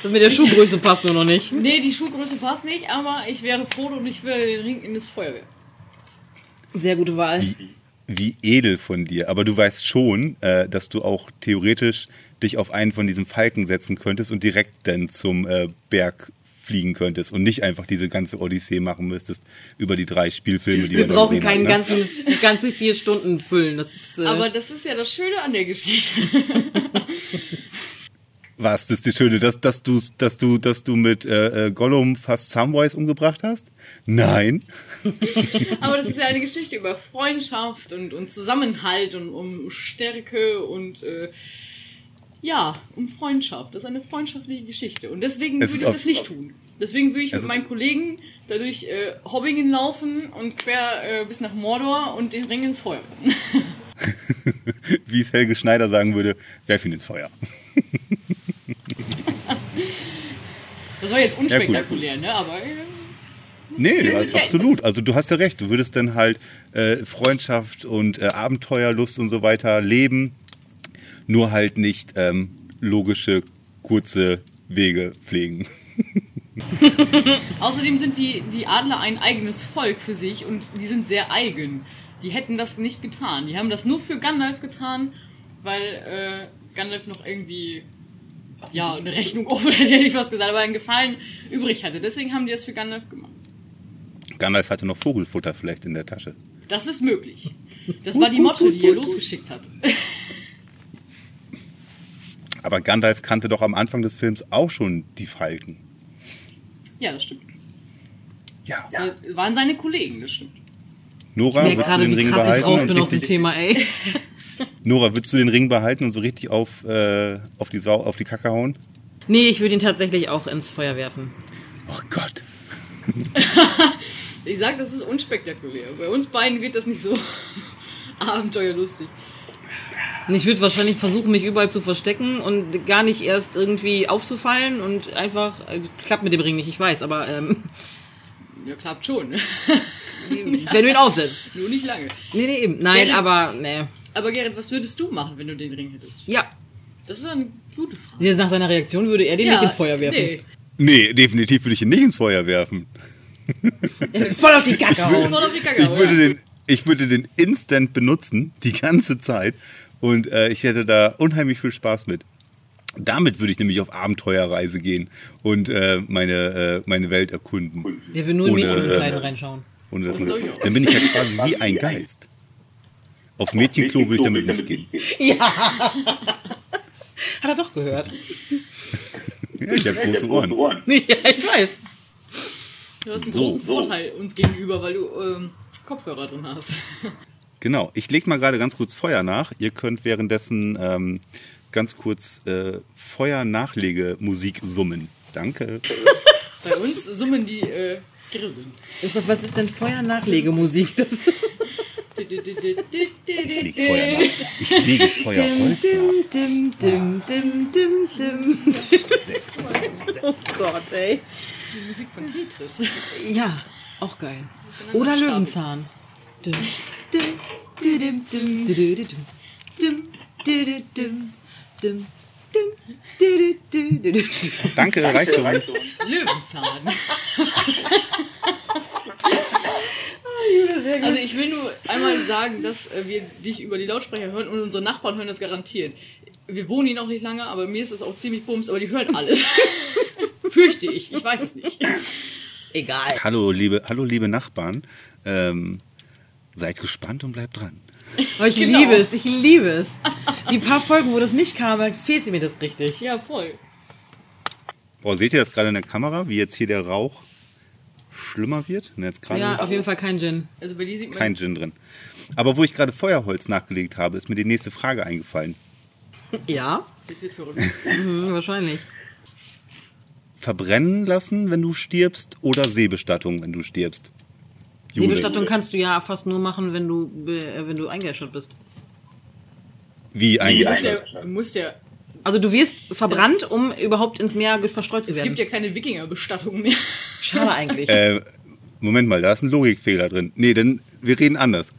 Speaker 3: Das mit der Schuhgröße passt nur noch nicht.
Speaker 4: Nee, die Schuhgröße passt nicht, aber ich wäre Frodo und ich würde den Ring in das Feuer werfen.
Speaker 3: Sehr gute Wahl.
Speaker 2: Wie edel von dir. Aber du weißt schon, äh, dass du auch theoretisch dich auf einen von diesen Falken setzen könntest und direkt dann zum äh, Berg fliegen könntest und nicht einfach diese ganze Odyssee machen müsstest über die drei Spielfilme, die
Speaker 3: Wir
Speaker 2: da
Speaker 3: brauchen keinen
Speaker 2: haben, ne?
Speaker 3: ganzen, ganze vier Stunden füllen. Das ist, äh,
Speaker 4: Aber das ist ja das Schöne an der Geschichte.
Speaker 2: Was, das ist die Schöne, dass, dass, du, dass, du, dass du mit äh, äh, Gollum fast Samwise umgebracht hast? Nein.
Speaker 4: Aber das ist ja eine Geschichte über Freundschaft und, und Zusammenhalt und um Stärke und äh, ja, um Freundschaft. Das ist eine freundschaftliche Geschichte. Und deswegen
Speaker 2: Es
Speaker 4: würde ich das nicht tun. Deswegen würde ich mit meinen Kollegen dadurch äh, Hobbingen laufen und quer äh, bis nach Mordor und den Ring ins Feuer.
Speaker 2: Wie es Helge Schneider sagen würde, werf ihn ins Feuer.
Speaker 4: Das war jetzt unspektakulär, ne? Aber äh,
Speaker 2: Nee, ja,
Speaker 4: Realität
Speaker 2: absolut. Also du hast ja recht. Du würdest dann halt äh, Freundschaft und äh, Abenteuerlust und so weiter leben, nur halt nicht ähm, logische, kurze Wege pflegen.
Speaker 4: Außerdem sind die, die Adler ein eigenes Volk für sich und die sind sehr eigen. Die hätten das nicht getan. Die haben das nur für Gandalf getan, weil äh, Gandalf noch irgendwie ja eine Rechnung offen hätte ich was gesagt, aber einen Gefallen übrig hatte. Deswegen haben die das für Gandalf gemacht.
Speaker 2: Gandalf hatte noch Vogelfutter vielleicht in der Tasche.
Speaker 4: Das ist möglich. Das war die Motte, die er losgeschickt hat.
Speaker 2: Aber Gandalf kannte doch am Anfang des Films auch schon die Falken.
Speaker 4: Ja, das stimmt.
Speaker 2: Ja.
Speaker 4: Das waren seine Kollegen, das stimmt.
Speaker 2: Nora,
Speaker 3: ich merke gerade,
Speaker 2: den
Speaker 3: wie
Speaker 2: Ring
Speaker 3: krass ich raus bin aus dem Thema, ey.
Speaker 2: Nora, willst du den Ring behalten und so richtig auf, äh, auf, die, Sau, auf die Kacke hauen?
Speaker 3: Nee, ich würde ihn tatsächlich auch ins Feuer werfen.
Speaker 2: Oh Gott.
Speaker 4: Ich sag, das ist unspektakulär. Bei uns beiden wird das nicht so abenteuerlustig.
Speaker 3: Und ich würde wahrscheinlich versuchen, mich überall zu verstecken und gar nicht erst irgendwie aufzufallen und einfach, also, klappt mit dem Ring nicht, ich weiß, aber ähm,
Speaker 4: Ja, klappt schon.
Speaker 3: wenn du ihn aufsetzt.
Speaker 4: Nur nicht lange.
Speaker 3: Nee, nee, eben. Nein,
Speaker 4: Ja,
Speaker 3: aber, nee.
Speaker 4: Aber Gerrit, was würdest du machen, wenn du den Ring hättest?
Speaker 3: Ja.
Speaker 4: Das ist eine gute Frage.
Speaker 3: Jetzt Nach seiner Reaktion würde er den nicht ins Feuer werfen.
Speaker 4: Nee.
Speaker 2: Nee, definitiv würde ich ihn nicht ins Feuer werfen.
Speaker 3: Er voll auf die Kacke hauen.
Speaker 4: Voll auf die Kacke,
Speaker 2: Ich würde,
Speaker 4: ja.
Speaker 2: den, ich würde den instant benutzen, die ganze Zeit. Und äh, ich hätte da unheimlich viel Spaß mit. Damit würde ich nämlich auf Abenteuerreise gehen und äh, meine, äh, meine Welt erkunden.
Speaker 3: Der will nur in
Speaker 2: Ohne,
Speaker 3: Mädchenkleidung
Speaker 2: äh,
Speaker 3: reinschauen.
Speaker 2: Und das,
Speaker 4: Das
Speaker 2: dann bin ich ja quasi wie ein Geist. Aufs Mädchenklo will ich damit nicht gehen.
Speaker 3: Hat er doch gehört.
Speaker 2: Ja, ich habe große Ohren.
Speaker 3: Ja, ich weiß.
Speaker 4: Du hast einen
Speaker 2: So.
Speaker 4: großen Vorteil uns gegenüber, weil du ähm, Kopfhörer drin hast.
Speaker 2: Genau, ich leg mal gerade ganz kurz Feuer nach. Ihr könnt währenddessen ähm, ganz kurz äh, Feuer-Nachlegemusik summen. Danke.
Speaker 4: Bei uns summen die äh, Grillen.
Speaker 3: Was ist denn Feuer-Nachlegemusik? Das
Speaker 2: Ich lege Feuerholz
Speaker 3: dim, dim, dim, dim, dim, dim. Oh Gott, ey.
Speaker 4: Die Musik von Tetris.
Speaker 3: Ja, auch geil. Oder Löwenzahn. Dim, dim, dim, dim.
Speaker 2: Danke, reicht.
Speaker 4: Löwenzahn. Also ich will nur einmal sagen, dass äh, wir dich über die Lautsprecher hören und unsere Nachbarn hören das garantiert. Wir wohnen hier noch nicht lange, aber mir ist es auch ziemlich bums, aber die hören alles. Fürchte ich, ich weiß es nicht.
Speaker 3: Egal.
Speaker 2: Hallo, liebe, hallo, liebe Nachbarn. Ähm, seid gespannt und bleibt dran.
Speaker 3: Oh, ich
Speaker 4: Genau.
Speaker 3: liebe es, ich liebe es. Die paar Folgen, wo das nicht kam, fehlte mir das richtig.
Speaker 4: Ja, voll.
Speaker 2: Boah, seht ihr das gerade in der Kamera, wie jetzt hier der Rauch schlimmer wird? Und jetzt
Speaker 3: Ja, auf jeden Fall kein Gin.
Speaker 4: Also bei dir sieht man.
Speaker 2: kein Gin drin. Aber wo ich gerade Feuerholz nachgelegt habe, ist mir die nächste Frage eingefallen.
Speaker 3: Ja,
Speaker 4: Das wird verrückt.
Speaker 3: mhm, wahrscheinlich.
Speaker 2: Verbrennen lassen, wenn du stirbst, oder Seebestattung, wenn du stirbst? Jule.
Speaker 3: Seebestattung kannst du ja fast nur machen, wenn du, äh, wenn du eingeäschert bist.
Speaker 2: Wie
Speaker 4: Du
Speaker 2: eigentlich?
Speaker 4: musst ja, du musst ja,
Speaker 3: Also du wirst verbrannt, um überhaupt ins Meer verstreut zu
Speaker 4: es
Speaker 3: werden.
Speaker 4: gibt ja keine Wikingerbestattung mehr.
Speaker 3: Schade eigentlich.
Speaker 2: Äh, Moment mal, da ist ein Logikfehler drin. Nee, denn wir reden anders.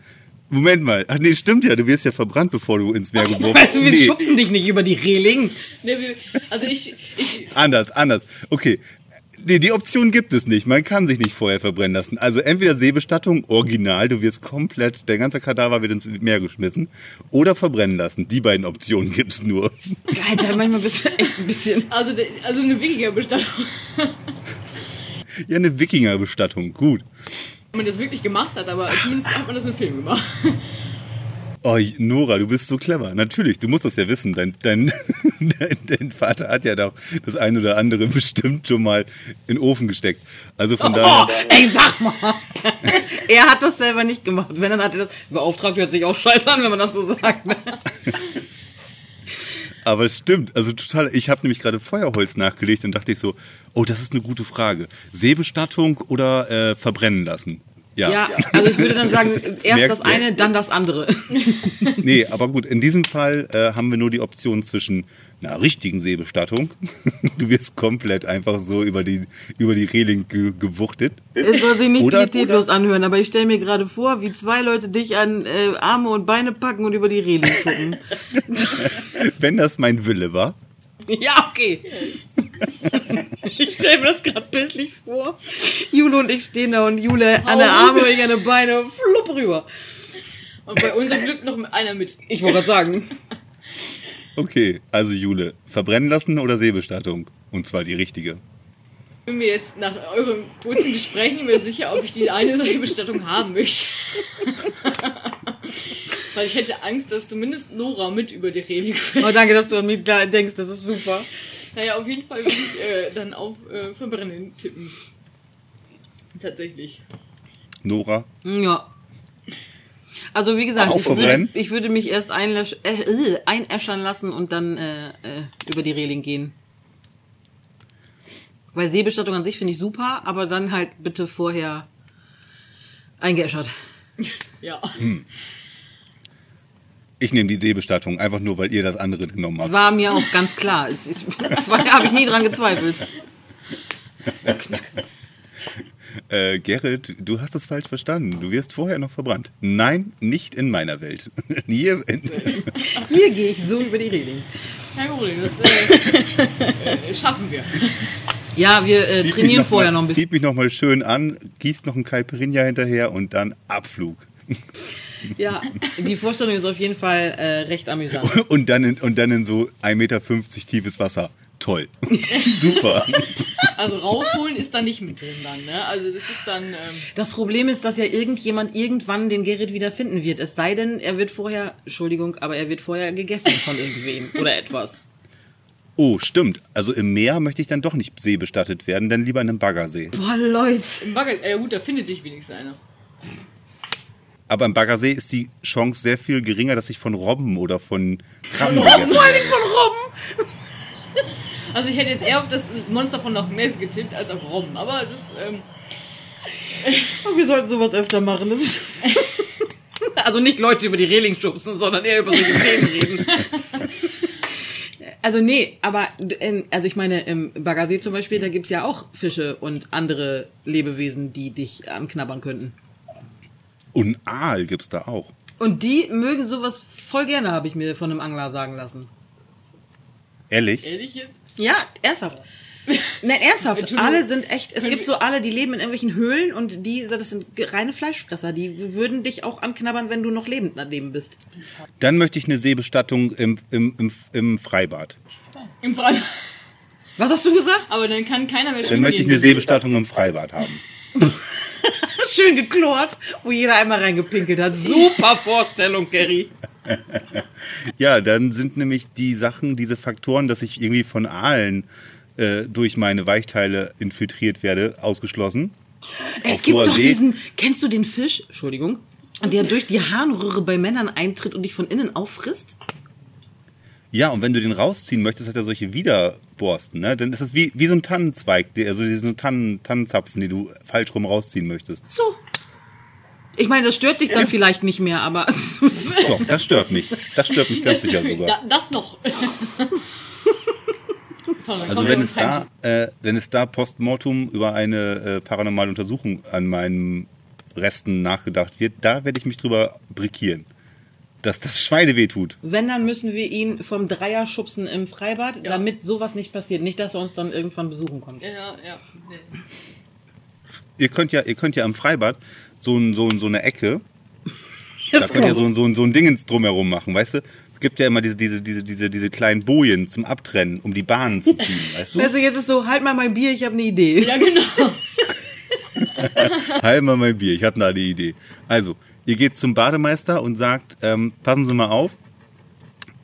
Speaker 2: Moment mal. Ach nee, stimmt ja, du wirst ja verbrannt, bevor du ins Meer geworfen
Speaker 3: Also wir
Speaker 2: nee,
Speaker 3: schubsen dich nicht über die Reling.
Speaker 4: Ne, wir- also ich, ich,
Speaker 2: anders, anders. Okay. Nee, die Option gibt es nicht. Man kann sich nicht vorher verbrennen lassen. Also entweder Seebestattung, original, du wirst komplett, der ganze Kadaver wird ins Meer geschmissen, oder verbrennen lassen. Die beiden Optionen gibt's nur.
Speaker 3: Alter, manchmal bist du echt ein bisschen.
Speaker 4: also, also eine Wikingerbestattung.
Speaker 2: Ja, eine Wikingerbestattung, gut.
Speaker 4: Wenn man das wirklich gemacht hat, aber zumindest hat man das im Film gemacht.
Speaker 2: Oh, Nora, du bist so clever. Natürlich, du musst das ja wissen. Dein, dein, dein, dein Vater hat ja doch das ein oder andere bestimmt schon mal in den Ofen gesteckt. Also von
Speaker 3: Oh,
Speaker 2: daher,
Speaker 3: ey, sag mal. er hat das selber nicht gemacht. Wenn, dann hat er das beauftragt, hört sich auch scheiße an, wenn man das so sagt. ne?
Speaker 2: aber es stimmt. Also total, ich habe nämlich gerade Feuerholz nachgelegt und dachte ich so, oh, das ist eine gute Frage. Seebestattung oder äh, verbrennen lassen? Ja.
Speaker 3: Ja, also ich würde dann sagen, erst
Speaker 2: Merkt
Speaker 3: das eine, dann das andere.
Speaker 2: Nee, aber gut, in diesem Fall äh, haben wir nur die Option zwischen einer richtigen Seebestattung. du wirst komplett einfach so über die, über die Reling ge gewuchtet.
Speaker 3: Es soll sich nicht
Speaker 2: Oder-
Speaker 3: pietätlos anhören, aber ich stelle mir gerade vor, wie zwei Leute dich an äh, Arme und Beine packen und über die Reling schuppen.
Speaker 2: Wenn das mein Wille war.
Speaker 3: ja, okay. ich stelle mir das gerade bildlich vor. Jule und ich stehen da und Jule an der Arme, ich an der Beine, flupp rüber.
Speaker 4: Und bei unserem Glück noch einer mit.
Speaker 3: Ich wollte gerade sagen.
Speaker 2: Okay, also Jule, verbrennen lassen oder Seebestattung? Und zwar die richtige.
Speaker 4: Ich bin mir jetzt nach eurem kurzen Gespräch nicht mehr sicher, ob ich die eine Seebestattung haben möchte. Weil ich hätte Angst, dass zumindest Nora mit über die Reling fällt.
Speaker 3: Oh, danke, dass du an mich da denkst, das ist super.
Speaker 4: Naja, auf jeden Fall würde ich äh, dann auf äh, Verbrennen tippen. Tatsächlich.
Speaker 2: Nora?
Speaker 3: Ja. Also wie gesagt, ich würde, ich würde mich erst äh, äh, einäschern lassen und dann äh, äh, über die Reling gehen. Weil Seebestattung an sich finde ich super, aber dann halt bitte vorher eingeäschert.
Speaker 4: Ja.
Speaker 2: Ich nehme die Seebestattung, einfach nur, weil ihr das andere genommen
Speaker 3: Das
Speaker 2: habt.
Speaker 3: war mir auch ganz klar. Es- ich- Das habe ich nie dran gezweifelt.
Speaker 2: Äh, Gerrit, du hast das falsch verstanden. Du wirst vorher noch verbrannt. Nein, nicht in meiner Welt. Hier,
Speaker 3: Hier gehe ich so über die Reling.
Speaker 4: Kein Problem, das äh, äh, schaffen wir.
Speaker 3: Ja, wir äh, trainieren
Speaker 2: noch
Speaker 3: vorher
Speaker 2: mal,
Speaker 3: noch ein bisschen.
Speaker 2: Zieht mich noch mal schön an, gießt noch einen Caipirinha hinterher und dann Abflug.
Speaker 3: Ja, die Vorstellung ist auf jeden Fall äh, recht amüsant.
Speaker 2: Und dann in, und dann in so 1,50 Meter tiefes Wasser. Toll. Super.
Speaker 4: Also rausholen ist da nicht mit drin dann, ne? Also das ist dann. Ähm,
Speaker 3: Das Problem ist, dass ja irgendjemand irgendwann den Gerrit wieder finden wird. Es sei denn, er wird vorher, Entschuldigung, aber er wird vorher gegessen von irgendwem oder etwas.
Speaker 2: Oh, stimmt. Also im Meer möchte ich dann doch nicht seebestattet werden, dann lieber in einem Baggersee.
Speaker 3: Boah, Leute.
Speaker 4: Im Bagger, äh, gut, da findet sich wenigstens einer.
Speaker 2: Aber im Baggersee ist die Chance sehr viel geringer, dass ich von Robben oder von Krabben gegessen
Speaker 3: Vor allem von Robben.
Speaker 4: Also ich hätte jetzt eher auf das Monster von Loch Ness getippt als auf Robben, aber das. Ähm,
Speaker 3: Wir sollten sowas öfter machen. Also nicht Leute über die Reling schubsen, sondern eher über solche Themen reden. Also nee, aber ähm, also ich meine, im Baggersee zum Beispiel, da gibt's ja auch Fische und andere Lebewesen, die dich anknabbern könnten.
Speaker 2: Und Aal gibt's da auch.
Speaker 3: Und die mögen sowas voll gerne, habe ich mir von einem Angler sagen lassen.
Speaker 2: Ehrlich?
Speaker 4: ehrlich jetzt?
Speaker 3: Ja, ernsthaft. Nein, ernsthaft. Alle sind echt, es gibt so alle, die leben in irgendwelchen Höhlen und die, das sind reine Fleischfresser. Die würden dich auch anknabbern, wenn du noch lebend daneben bist.
Speaker 2: Dann möchte ich eine Seebestattung im, im, im, im Freibad.
Speaker 4: Im Freibad.
Speaker 3: Was hast du gesagt?
Speaker 4: Aber dann kann keiner mehr
Speaker 2: Dann
Speaker 4: schwimmen
Speaker 2: möchte ich eine Seebestattung im Freibad haben.
Speaker 3: Schön geklort, wo jeder einmal reingepinkelt hat. Super Vorstellung, Gary.
Speaker 2: Ja, dann sind nämlich die Sachen, diese Faktoren, dass ich irgendwie von Aalen äh, durch meine Weichteile infiltriert werde, ausgeschlossen.
Speaker 3: Es
Speaker 2: Auf
Speaker 3: gibt doch
Speaker 2: See.
Speaker 3: diesen, kennst du den Fisch, Entschuldigung, der durch die Harnröhre bei Männern eintritt und dich von innen auffrisst?
Speaker 2: Ja, und wenn du den rausziehen möchtest, hat er solche Widerborsten, ne? Dann ist das wie, wie so ein Tannenzweig, die- also diese Tannen, Tannenzapfen, die du falsch rum rausziehen möchtest.
Speaker 3: So. Ich meine, das stört dich dann vielleicht nicht mehr, aber
Speaker 2: Doch, das stört mich. Das stört mich ganz sicher sogar.
Speaker 4: Da, das noch. Toll,
Speaker 2: Also wenn es da, äh, wenn es da postmortem über eine äh, paranormale Untersuchung an meinen Resten nachgedacht wird, da werde ich mich drüber brikieren. Dass das Schweine wehtut.
Speaker 3: wenn, dann müssen wir ihn vom Dreier schubsen im Freibad,
Speaker 4: Ja.
Speaker 3: damit sowas nicht passiert. Nicht, dass er uns dann irgendwann besuchen kommt.
Speaker 4: Ja, ja, ja. Nee.
Speaker 2: Ihr könnt ja, ihr könnt ja am Freibad so, ein, so, ein, so eine Ecke, da könnt ihr so, ein- so, ein- so ein Dingens drumherum machen, weißt du? Es gibt ja immer diese, diese, diese, diese, diese kleinen Bojen zum Abtrennen, um die Bahnen zu ziehen, weißt du?
Speaker 3: Also jetzt ist so, halt mal mein Bier, ich habe eine Idee.
Speaker 4: Ja, genau.
Speaker 2: Halt mal mein Bier, ich hatte da eine Idee. Also, ihr geht zum Bademeister und sagt, ähm, passen Sie mal auf,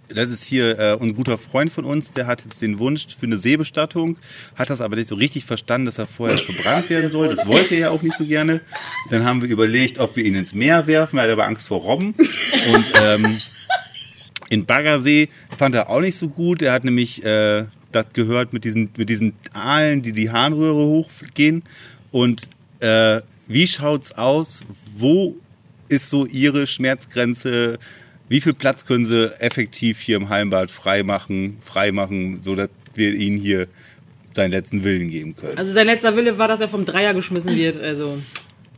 Speaker 2: das ist hier äh, ein guter Freund von uns, der hat jetzt den Wunsch für eine Seebestattung, hat das aber nicht so richtig verstanden, dass er vorher verbrannt werden soll. Das wollte er ja auch nicht so gerne. Dann haben wir überlegt, ob wir ihn ins Meer werfen, er hat aber Angst vor Robben. Und ähm, in Baggersee fand er auch nicht so gut. Er hat nämlich äh, das gehört mit diesen, mit diesen Aalen, die die Harnröhre hochgehen. Und äh, wie schaut's aus? Wo ist so Ihre Schmerzgrenze? Wie viel Platz können Sie effektiv hier im Heimbad freimachen, freimachen, so dass wir Ihnen hier seinen letzten Willen geben können?
Speaker 3: Also sein letzter Wille war, dass er vom Dreier geschmissen wird. Also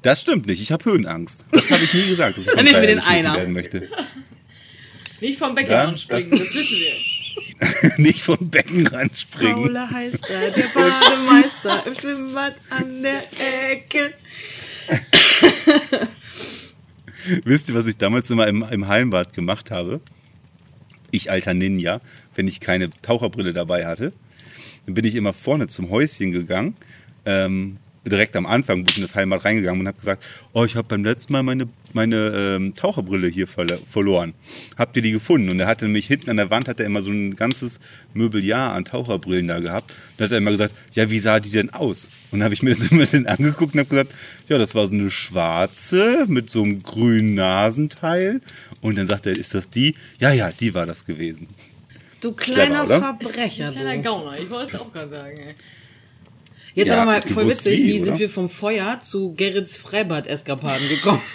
Speaker 2: Das stimmt nicht. Ich habe Höhenangst. Das habe ich nie gesagt, dass ich
Speaker 3: Dann
Speaker 2: vom
Speaker 3: nehmen wir
Speaker 2: Dreier
Speaker 3: den Einer.
Speaker 2: werden möchte.
Speaker 4: Nicht vom Becken
Speaker 2: Ja,
Speaker 4: anspringen, das wissen wir.
Speaker 2: nicht vom Beckenrand springen.
Speaker 3: Paula heißt er, der Bademeister im Schwimmbad an der Ecke.
Speaker 2: Wisst ihr, was ich damals immer im, im Heimbad gemacht habe? Ich alter Ninja, wenn ich keine Taucherbrille dabei hatte, dann bin ich immer vorne zum Häuschen gegangen, ähm, direkt am Anfang bin ich in das Heimbad reingegangen und habe gesagt, oh, ich habe beim letzten Mal meine, meine ähm, Taucherbrille hier verle- verloren. Habt ihr die gefunden? Und er hatte nämlich hinten an der Wand hat er immer so ein ganzes Möbeljahr an Taucherbrillen da gehabt. Und hat er immer gesagt, ja, wie sah die denn aus? Und dann habe ich mir das immer dann angeguckt und habe gesagt, ja, das war so eine schwarze mit so einem grünen Nasenteil. Und dann sagt er, ist das die? Ja, ja, die war das gewesen.
Speaker 3: Du kleiner
Speaker 2: Clever?
Speaker 3: Verbrecher.
Speaker 4: Kleiner
Speaker 3: Du.
Speaker 4: Gauner, ich wollte es auch gerade sagen. ey.
Speaker 3: Jetzt
Speaker 2: Ja,
Speaker 3: aber mal voll witzig,
Speaker 2: wie,
Speaker 3: wie, sind wir vom Feuer zu Gerrits Freibad-Eskapaden gekommen?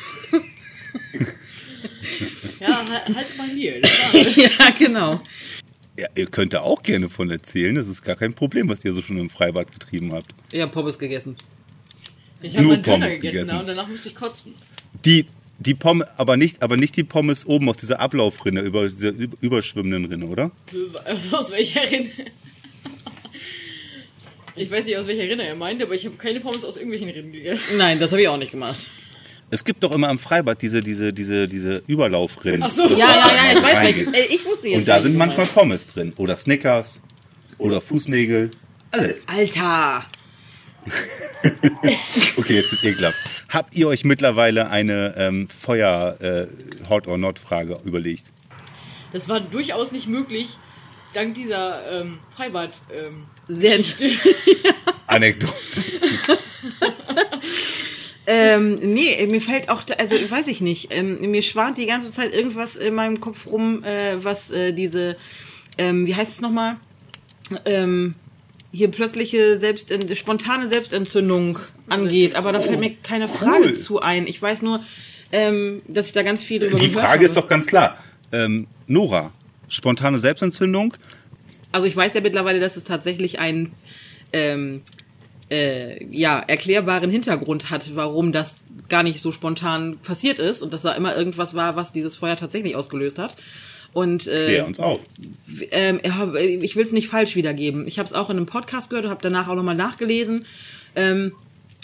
Speaker 4: Ja, halt, mal hier.
Speaker 3: Ja, genau.
Speaker 2: Ja, ihr könnt da auch gerne von erzählen. Das ist gar kein Problem, was ihr so schon im Freibad getrieben habt.
Speaker 3: Ich hab Pommes gegessen.
Speaker 4: ich habe
Speaker 2: Nur
Speaker 4: meinen Döner
Speaker 2: Pommes
Speaker 4: gegessen,
Speaker 2: gegessen.
Speaker 4: da und danach musste ich kotzen.
Speaker 2: Die, die Pommes, aber nicht, aber nicht die Pommes oben aus dieser Ablaufrinne, über dieser üb- überschwimmenden Rinne, oder?
Speaker 4: Aus welcher Rinne? Ich weiß nicht, aus welcher Rinne er meint, aber ich habe keine Pommes aus irgendwelchen Rinnen gegessen.
Speaker 3: Nein, das habe ich auch nicht gemacht.
Speaker 2: Es gibt doch immer im Freibad diese, diese, diese, diese Überlaufrinnen.
Speaker 4: Ach so.
Speaker 3: Ja, ja, ja, ich weiß nicht. Äh, Ich wusste jetzt
Speaker 2: Und da sind manchmal. Pommes drin. Oder Snickers. oder Fußnägel. Alles.
Speaker 3: Alter!
Speaker 2: Okay, jetzt wird ekelhaft. Habt ihr euch mittlerweile eine ähm, Feuer äh, Hot or Not Frage überlegt?
Speaker 4: Das war durchaus nicht möglich, dank dieser ähm, Freibad. Ähm,
Speaker 3: Sehr.
Speaker 2: Anekdote.
Speaker 3: Ähm, nee, mir fällt auch, da- also weiß ich nicht, ähm, mir schwant die ganze Zeit irgendwas in meinem Kopf rum, äh, was äh, diese, ähm, wie heißt es nochmal? Ähm, hier plötzliche Selbst spontane Selbstentzündung angeht, aber da fällt mir keine Frage
Speaker 2: cool.
Speaker 3: zu ein. Ich weiß nur, ähm, dass ich da ganz viel drüber
Speaker 2: Die Frage
Speaker 3: habe.
Speaker 2: ist doch ganz klar. Ähm, Nora, spontane Selbstentzündung?
Speaker 3: Also ich weiß ja mittlerweile, dass es tatsächlich einen ähm, äh, ja, erklärbaren Hintergrund hat, warum das gar nicht so spontan passiert ist und dass da immer irgendwas war, was dieses Feuer tatsächlich ausgelöst hat. Und äh,
Speaker 2: Klär uns auf.
Speaker 3: ähm, ich will es nicht falsch wiedergeben. Ich habe es auch in einem Podcast gehört und habe danach auch nochmal nachgelesen. Ähm,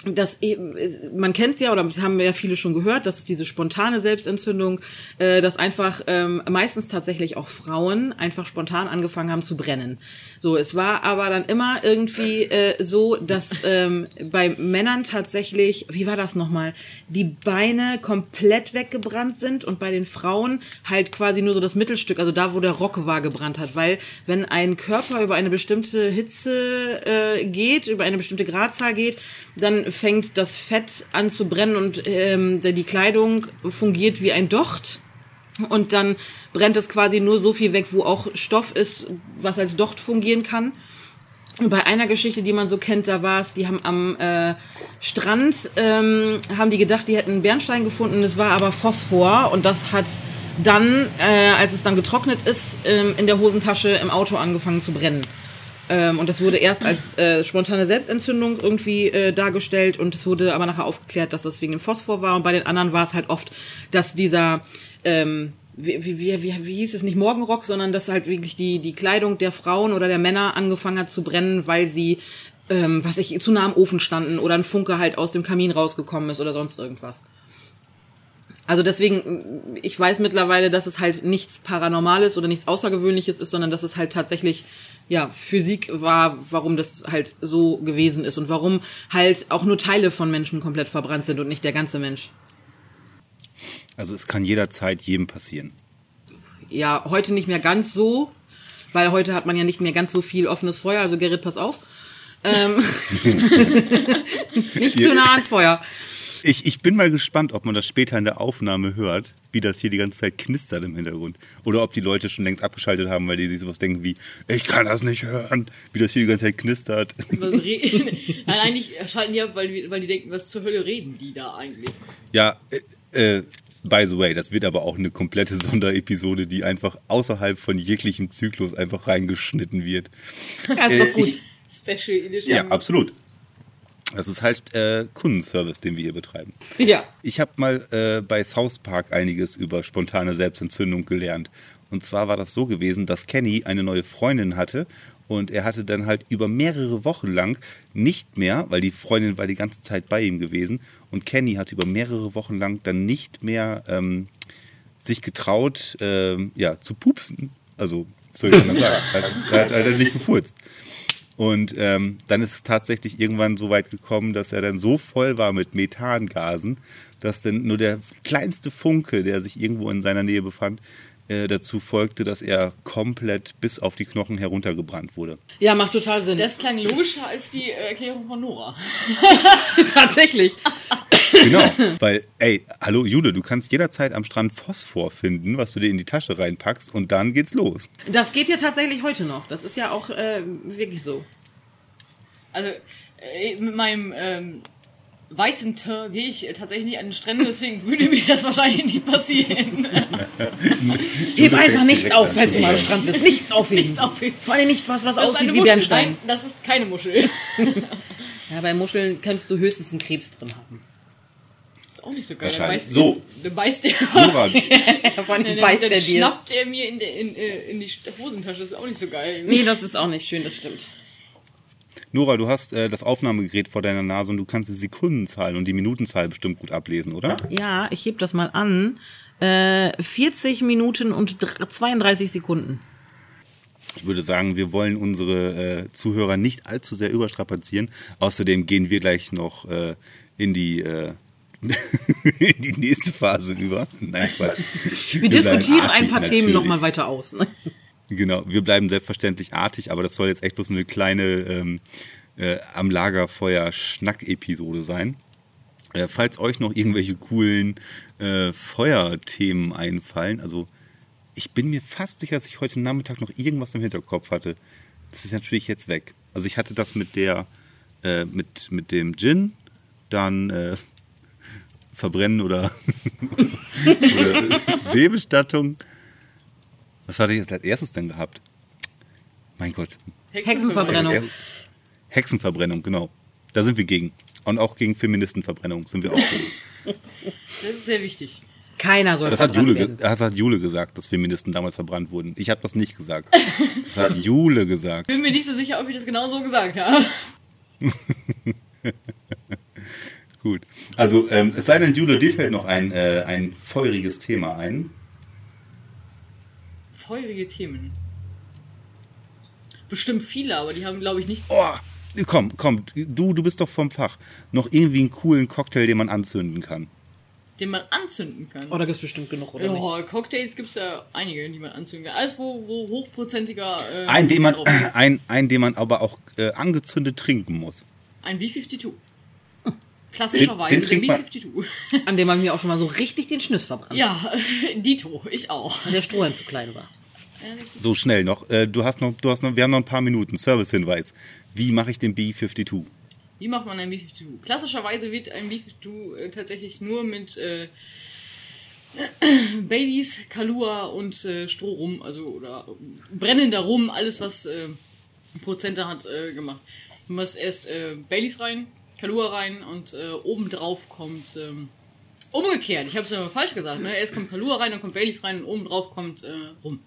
Speaker 3: das eben, man kennt ja oder haben ja viele schon gehört, dass es diese spontane Selbstentzündung, äh, dass einfach ähm, meistens tatsächlich auch Frauen einfach spontan angefangen haben zu brennen. So, es war aber dann immer irgendwie äh, so, dass ähm, bei Männern tatsächlich, wie war das nochmal, die Beine komplett weggebrannt sind und bei den Frauen halt quasi nur so das Mittelstück, also da, wo der Rock war, gebrannt hat. Weil wenn ein Körper über eine bestimmte Hitze äh, geht, über eine bestimmte Gradzahl geht, dann fängt das Fett an zu brennen und ähm, die Kleidung fungiert wie ein Docht. Und dann brennt es quasi nur so viel weg, wo auch Stoff ist, was als Docht fungieren kann. Bei einer Geschichte, die man so kennt, da war es, die haben am äh, Strand, ähm, haben die gedacht, die hätten Bernstein gefunden, es war aber Phosphor und das hat dann, äh, als es dann getrocknet ist, ähm, in der Hosentasche im Auto angefangen zu brennen. Ähm, und das wurde erst als äh, spontane Selbstentzündung irgendwie äh, dargestellt und es wurde aber nachher aufgeklärt, dass das wegen dem Phosphor war. Und bei den anderen war es halt oft, dass dieser, ähm, wie, wie, wie, wie, hieß es, nicht Morgenrock, sondern dass halt wirklich die, die Kleidung der Frauen oder der Männer angefangen hat zu brennen, weil sie, ähm, was ich, zu nah am Ofen standen oder ein Funke halt aus dem Kamin rausgekommen ist oder sonst irgendwas. Also deswegen, ich weiß mittlerweile, dass es halt nichts Paranormales oder nichts Außergewöhnliches ist, sondern dass es halt tatsächlich ja Physik war, warum das halt so gewesen ist und warum halt auch nur Teile von Menschen komplett verbrannt sind und nicht der ganze Mensch.
Speaker 2: Also es kann jederzeit jedem passieren.
Speaker 3: Ja, heute nicht mehr ganz so, weil heute hat man ja nicht mehr ganz so viel offenes Feuer. Also Gerrit, pass auf. Ähm, nicht zu nah ans Feuer.
Speaker 2: Ich, ich bin mal gespannt, ob man das später in der Aufnahme hört, wie das hier die ganze Zeit knistert im Hintergrund. Oder ob die Leute schon längst abgeschaltet haben, weil die sich sowas denken wie, ich kann das nicht hören, wie das hier die ganze Zeit knistert.
Speaker 4: Nein, eigentlich schalten die ab, weil die, weil die denken, was zur Hölle reden die da eigentlich?
Speaker 2: Ja, äh, äh, by the way, das wird aber auch eine komplette Sonderepisode, die einfach außerhalb von jeglichem Zyklus einfach reingeschnitten wird.
Speaker 3: Ja, ist
Speaker 2: Äh,
Speaker 3: doch gut.
Speaker 2: ich-
Speaker 4: Special Edition.
Speaker 2: Ja, absolut. Das ist halt äh, Kundenservice, den wir hier betreiben.
Speaker 3: Ja.
Speaker 2: Ich habe mal äh, bei South Park einiges über spontane Selbstentzündung gelernt. Und zwar war das so gewesen, dass Kenny eine neue Freundin hatte und er hatte dann halt über mehrere Wochen lang nicht mehr, weil die Freundin war die ganze Zeit bei ihm gewesen und Kenny hat über mehrere Wochen lang dann nicht mehr ähm, sich getraut, ähm, ja, zu pupsen. Also, soll ich denn sagen? Er hat, er hat, er hat nicht gefurzt. Und ähm, dann ist es tatsächlich irgendwann so weit gekommen, dass er dann so voll war mit Methangasen, dass dann nur der kleinste Funke, der sich irgendwo in seiner Nähe befand, äh, dazu folgte, dass er komplett bis auf die Knochen heruntergebrannt wurde.
Speaker 3: Ja, macht total Sinn.
Speaker 4: Das klang logischer als die äh, Erklärung von Nora.
Speaker 3: tatsächlich.
Speaker 2: Genau, weil, ey, hallo Jule, du kannst jederzeit am Strand Phosphor finden, was du dir in die Tasche reinpackst und dann geht's los.
Speaker 3: Das geht ja tatsächlich heute noch. Das ist ja auch äh, wirklich so.
Speaker 4: Also äh, mit meinem ähm, weißen Teint gehe ich tatsächlich nicht an den Strände, deswegen würde mir das wahrscheinlich nicht passieren.
Speaker 3: Heb einfach nichts auf, falls du mal am Strand bist. Nichts aufheben.
Speaker 4: Nichts aufheben.
Speaker 3: Vor allem nicht was, was
Speaker 4: Das ist
Speaker 3: aussieht wie. Bernstein.
Speaker 4: Nein, das ist keine Muschel.
Speaker 3: Ja, bei Muscheln könntest du höchstens einen Krebs drin haben.
Speaker 4: Das ist auch nicht so geil. Dann
Speaker 2: Wahrscheinlich.
Speaker 4: beißt,
Speaker 2: So.
Speaker 4: dann beißt der,
Speaker 3: Vor allem
Speaker 4: dann,
Speaker 3: beißt
Speaker 4: dann
Speaker 3: er dir.
Speaker 4: schnappt er mir in, der, in, äh, in die Hosentasche. Das ist auch nicht so geil.
Speaker 3: Nee, das ist auch nicht schön, das stimmt.
Speaker 2: Nora, du hast äh, das Aufnahmegerät vor deiner Nase und du kannst die Sekundenzahl und die Minutenzahl bestimmt gut ablesen, oder?
Speaker 3: Ja, ich heb das mal an. Äh, 40 Minuten und dr- 32 Sekunden.
Speaker 2: Ich würde sagen, wir wollen unsere äh, Zuhörer nicht allzu sehr überstrapazieren. Außerdem gehen wir gleich noch äh, in die äh, in die nächste Phase über. Nein, Quatsch.
Speaker 3: Wir,
Speaker 2: bleiben
Speaker 3: diskutieren ein paar Themen nochmal weiter aus. Ne?
Speaker 2: Genau, wir bleiben selbstverständlich artig, aber das soll jetzt echt bloß eine kleine ähm, äh, am Lagerfeuer Schnack-Episode sein. Äh, falls euch noch irgendwelche coolen äh, Feuerthemen einfallen, also ich bin mir fast sicher, dass ich heute Nachmittag noch irgendwas im Hinterkopf hatte. Das ist natürlich jetzt weg. Also ich hatte das mit der, äh, mit, mit dem Gin, dann äh, Verbrennen oder, oder Seebestattung. Was hatte ich als erstes denn gehabt? Mein Gott.
Speaker 3: Hexenverbrennung.
Speaker 2: Hexenverbrennung, genau. Da sind wir gegen. Und auch gegen Feministenverbrennung sind wir auch gegen.
Speaker 4: Das ist sehr wichtig.
Speaker 3: Keiner soll
Speaker 2: Das hat,
Speaker 3: verbrannt
Speaker 2: Jule, ge-
Speaker 3: werden.
Speaker 2: das hat Jule gesagt, dass Feministen damals verbrannt wurden. Ich habe das nicht gesagt. Das hat Jule gesagt.
Speaker 4: Bin mir nicht so sicher, ob ich das genau so gesagt habe.
Speaker 2: Gut. Also, ähm, es sei denn, Jule, dir fällt noch ein, äh, ein feuriges Thema ein.
Speaker 4: Feurige Themen. Bestimmt viele, aber die haben, glaube ich, nicht.
Speaker 2: Oh, komm, komm, du, du bist doch vom Fach. Noch irgendwie einen coolen Cocktail, den man anzünden kann.
Speaker 4: den man anzünden kann.
Speaker 3: Oh, da gibt es bestimmt genug, oder nicht?
Speaker 4: Ja, Cocktails gibt es ja einige, die man anzünden kann. Alles, wo, wo hochprozentiger. Äh,
Speaker 2: Ein, den man, ein, ein, den man aber auch äh, angezündet trinken muss.
Speaker 4: Ein B52. Klassischerweise
Speaker 2: Den- den
Speaker 4: der
Speaker 2: man-
Speaker 4: B52.
Speaker 3: An dem haben wir auch schon mal so richtig den Schnüss verbrannt.
Speaker 4: Ja, Dito, ich auch.
Speaker 3: Weil der Strohhalm zu klein war.
Speaker 2: So schnell noch. Äh, du hast noch, du hast noch, wir haben noch ein paar Minuten. Servicehinweis. Wie mache ich den B52?
Speaker 4: Wie macht man ein B52? Klassischerweise wird ein B52 äh, tatsächlich nur mit äh, Baileys, Kalua und äh, Strohrum, also oder brennender Rum, alles was äh, Prozente hat, äh, gemacht. Du machst erst äh, Baileys rein, Kalua rein und äh, obendrauf kommt ähm, umgekehrt. Ich habe es ja falsch gesagt. Ne? Erst kommt Kalua rein, dann kommt Baileys rein und obendrauf kommt äh, Rum.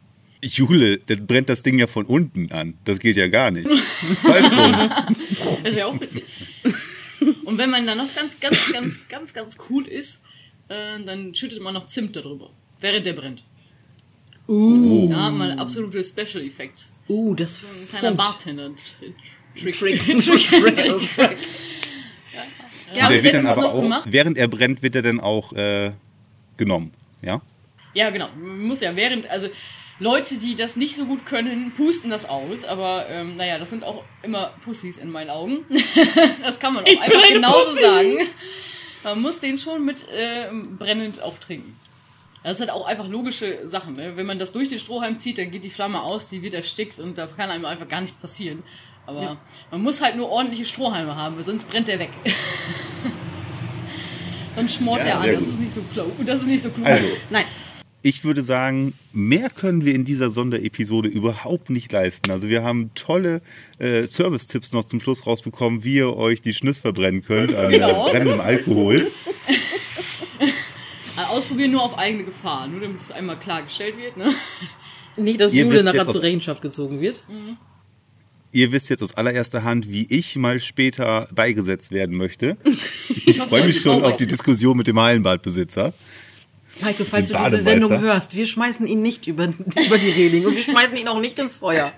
Speaker 2: Jule, dann brennt das Ding ja von unten an. Das geht ja gar nicht.
Speaker 4: Das wäre auch witzig. Und wenn man dann noch ganz, ganz, ganz, ganz, ganz cool ist, äh, dann schüttet man noch Zimt darüber, während der brennt.
Speaker 3: Uh,
Speaker 4: Da hat man absolute Special Effects.
Speaker 3: uh das
Speaker 4: Ein kleiner. Bartender-Trick.
Speaker 3: Trick.
Speaker 4: Trick. Ja,
Speaker 2: Und der wird dann aber
Speaker 4: noch
Speaker 2: auch,
Speaker 4: gemacht.
Speaker 2: während er brennt, wird er dann auch äh, genommen. Ja?
Speaker 4: Ja, genau. Man muss ja während, also Leute, die das nicht so gut können, pusten das aus, aber ähm, naja, das sind auch immer Pussys in meinen Augen. das kann man auch einfach
Speaker 3: eine
Speaker 4: genauso
Speaker 3: Pussy.
Speaker 4: sagen. Man muss den schon mit äh, brennend auch trinken. Das sind auch einfach logische Sachen. Ne? Wenn man das durch den Strohhalm zieht, dann geht die Flamme aus, die wird erstickt und da kann einem einfach gar nichts passieren. Aber man muss halt nur ordentliche Strohhalme haben, weil sonst brennt der weg. sonst schmort
Speaker 2: Ja,
Speaker 4: der an. Das ist nicht so klug. Das ist nicht so klug.
Speaker 2: Also,
Speaker 3: Nein,
Speaker 2: ich würde sagen, mehr können wir in dieser Sonderepisode überhaupt nicht leisten. Also wir haben tolle äh, Service-Tipps noch zum Schluss rausbekommen, wie ihr euch die Schnüss verbrennen könnt an
Speaker 4: Genau.
Speaker 2: äh, brennendem Alkohol.
Speaker 4: Also ausprobieren nur auf eigene Gefahr, nur damit es einmal klargestellt wird. Ne?
Speaker 3: nicht, dass
Speaker 2: Ihr
Speaker 3: Jule nachher zur Rechenschaft gezogen wird.
Speaker 2: Ihr wisst jetzt aus allererster Hand, wie ich mal später beigesetzt werden möchte. Ich
Speaker 4: hoffe,
Speaker 2: freue mich schon auf die. Diskussion mit dem Hallenbadbesitzer.
Speaker 3: Heike, falls du diese. Sendung hörst, wir schmeißen ihn nicht über, über die Reling und wir schmeißen ihn auch nicht ins Feuer.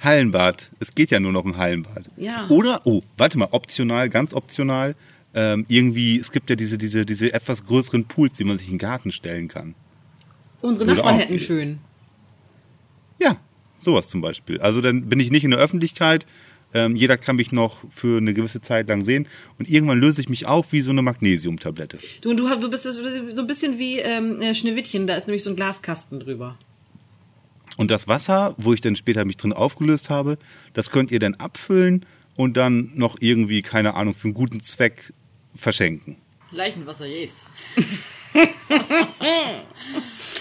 Speaker 2: Hallenbad. Es geht ja nur noch um Hallenbad.
Speaker 3: Ja.
Speaker 2: Oder, oh, warte mal, optional, ganz optional. Ähm, irgendwie, es gibt ja diese, diese, diese etwas größeren Pools, die man sich in den Garten stellen kann.
Speaker 3: Unsere
Speaker 2: Würde
Speaker 3: Nachbarn hätten schön.
Speaker 2: Ja, sowas zum Beispiel. Also dann bin ich nicht in der Öffentlichkeit. Ähm, jeder kann mich noch für eine gewisse Zeit lang sehen. Und irgendwann löse ich mich auf wie so eine Magnesiumtablette.
Speaker 3: Du, du, du bist so ein bisschen wie ähm, äh, Schneewittchen, da ist nämlich so ein Glaskasten drüber.
Speaker 2: Und das Wasser, wo ich dann später mich drin aufgelöst habe, das könnt ihr dann abfüllen und dann noch irgendwie, keine Ahnung, für einen guten Zweck verschenken.
Speaker 4: Leichenwasser, yes.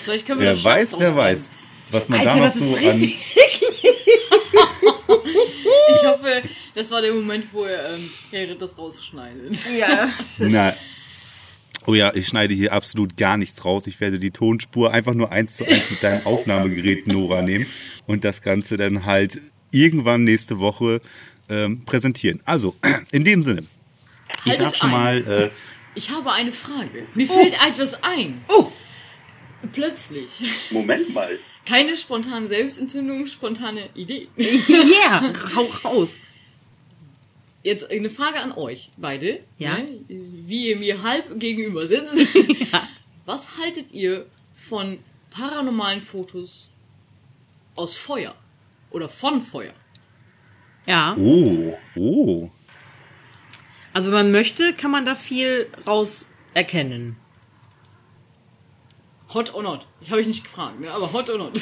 Speaker 4: Vielleicht können wir
Speaker 2: Wer weiß, wer weiß. Was man
Speaker 3: Alter,
Speaker 2: da noch
Speaker 3: das ist
Speaker 2: so an.
Speaker 4: Ich hoffe, das war der Moment, wo er ähm, Gerrit das rausschneidet.
Speaker 3: Ja.
Speaker 2: Na, oh ja, ich schneide hier absolut gar nichts raus. Ich werde die Tonspur einfach nur eins zu eins mit deinem Aufnahmegerät Nora nehmen und das Ganze dann halt irgendwann nächste Woche ähm, präsentieren. Also, in dem Sinne. Ich
Speaker 4: Haltet
Speaker 2: sag schon
Speaker 4: ein.
Speaker 2: mal, äh,
Speaker 4: Ich habe eine Frage. Mir fällt etwas ein.
Speaker 3: Oh,
Speaker 4: Plötzlich.
Speaker 2: Moment mal.
Speaker 4: Keine spontane Selbstentzündung, spontane Idee.
Speaker 3: Yeah, hau raus.
Speaker 4: Jetzt eine Frage an euch beide.
Speaker 3: Ja.
Speaker 4: Ne? Wie ihr mir halb gegenüber sitzt. Was haltet ihr von paranormalen Fotos aus Feuer? Oder von Feuer?
Speaker 3: Ja.
Speaker 2: Oh, oh.
Speaker 3: Also wenn man möchte, kann man da viel raus erkennen.
Speaker 4: Hot or not? Ich habe ich nicht gefragt, ne? aber hot or not?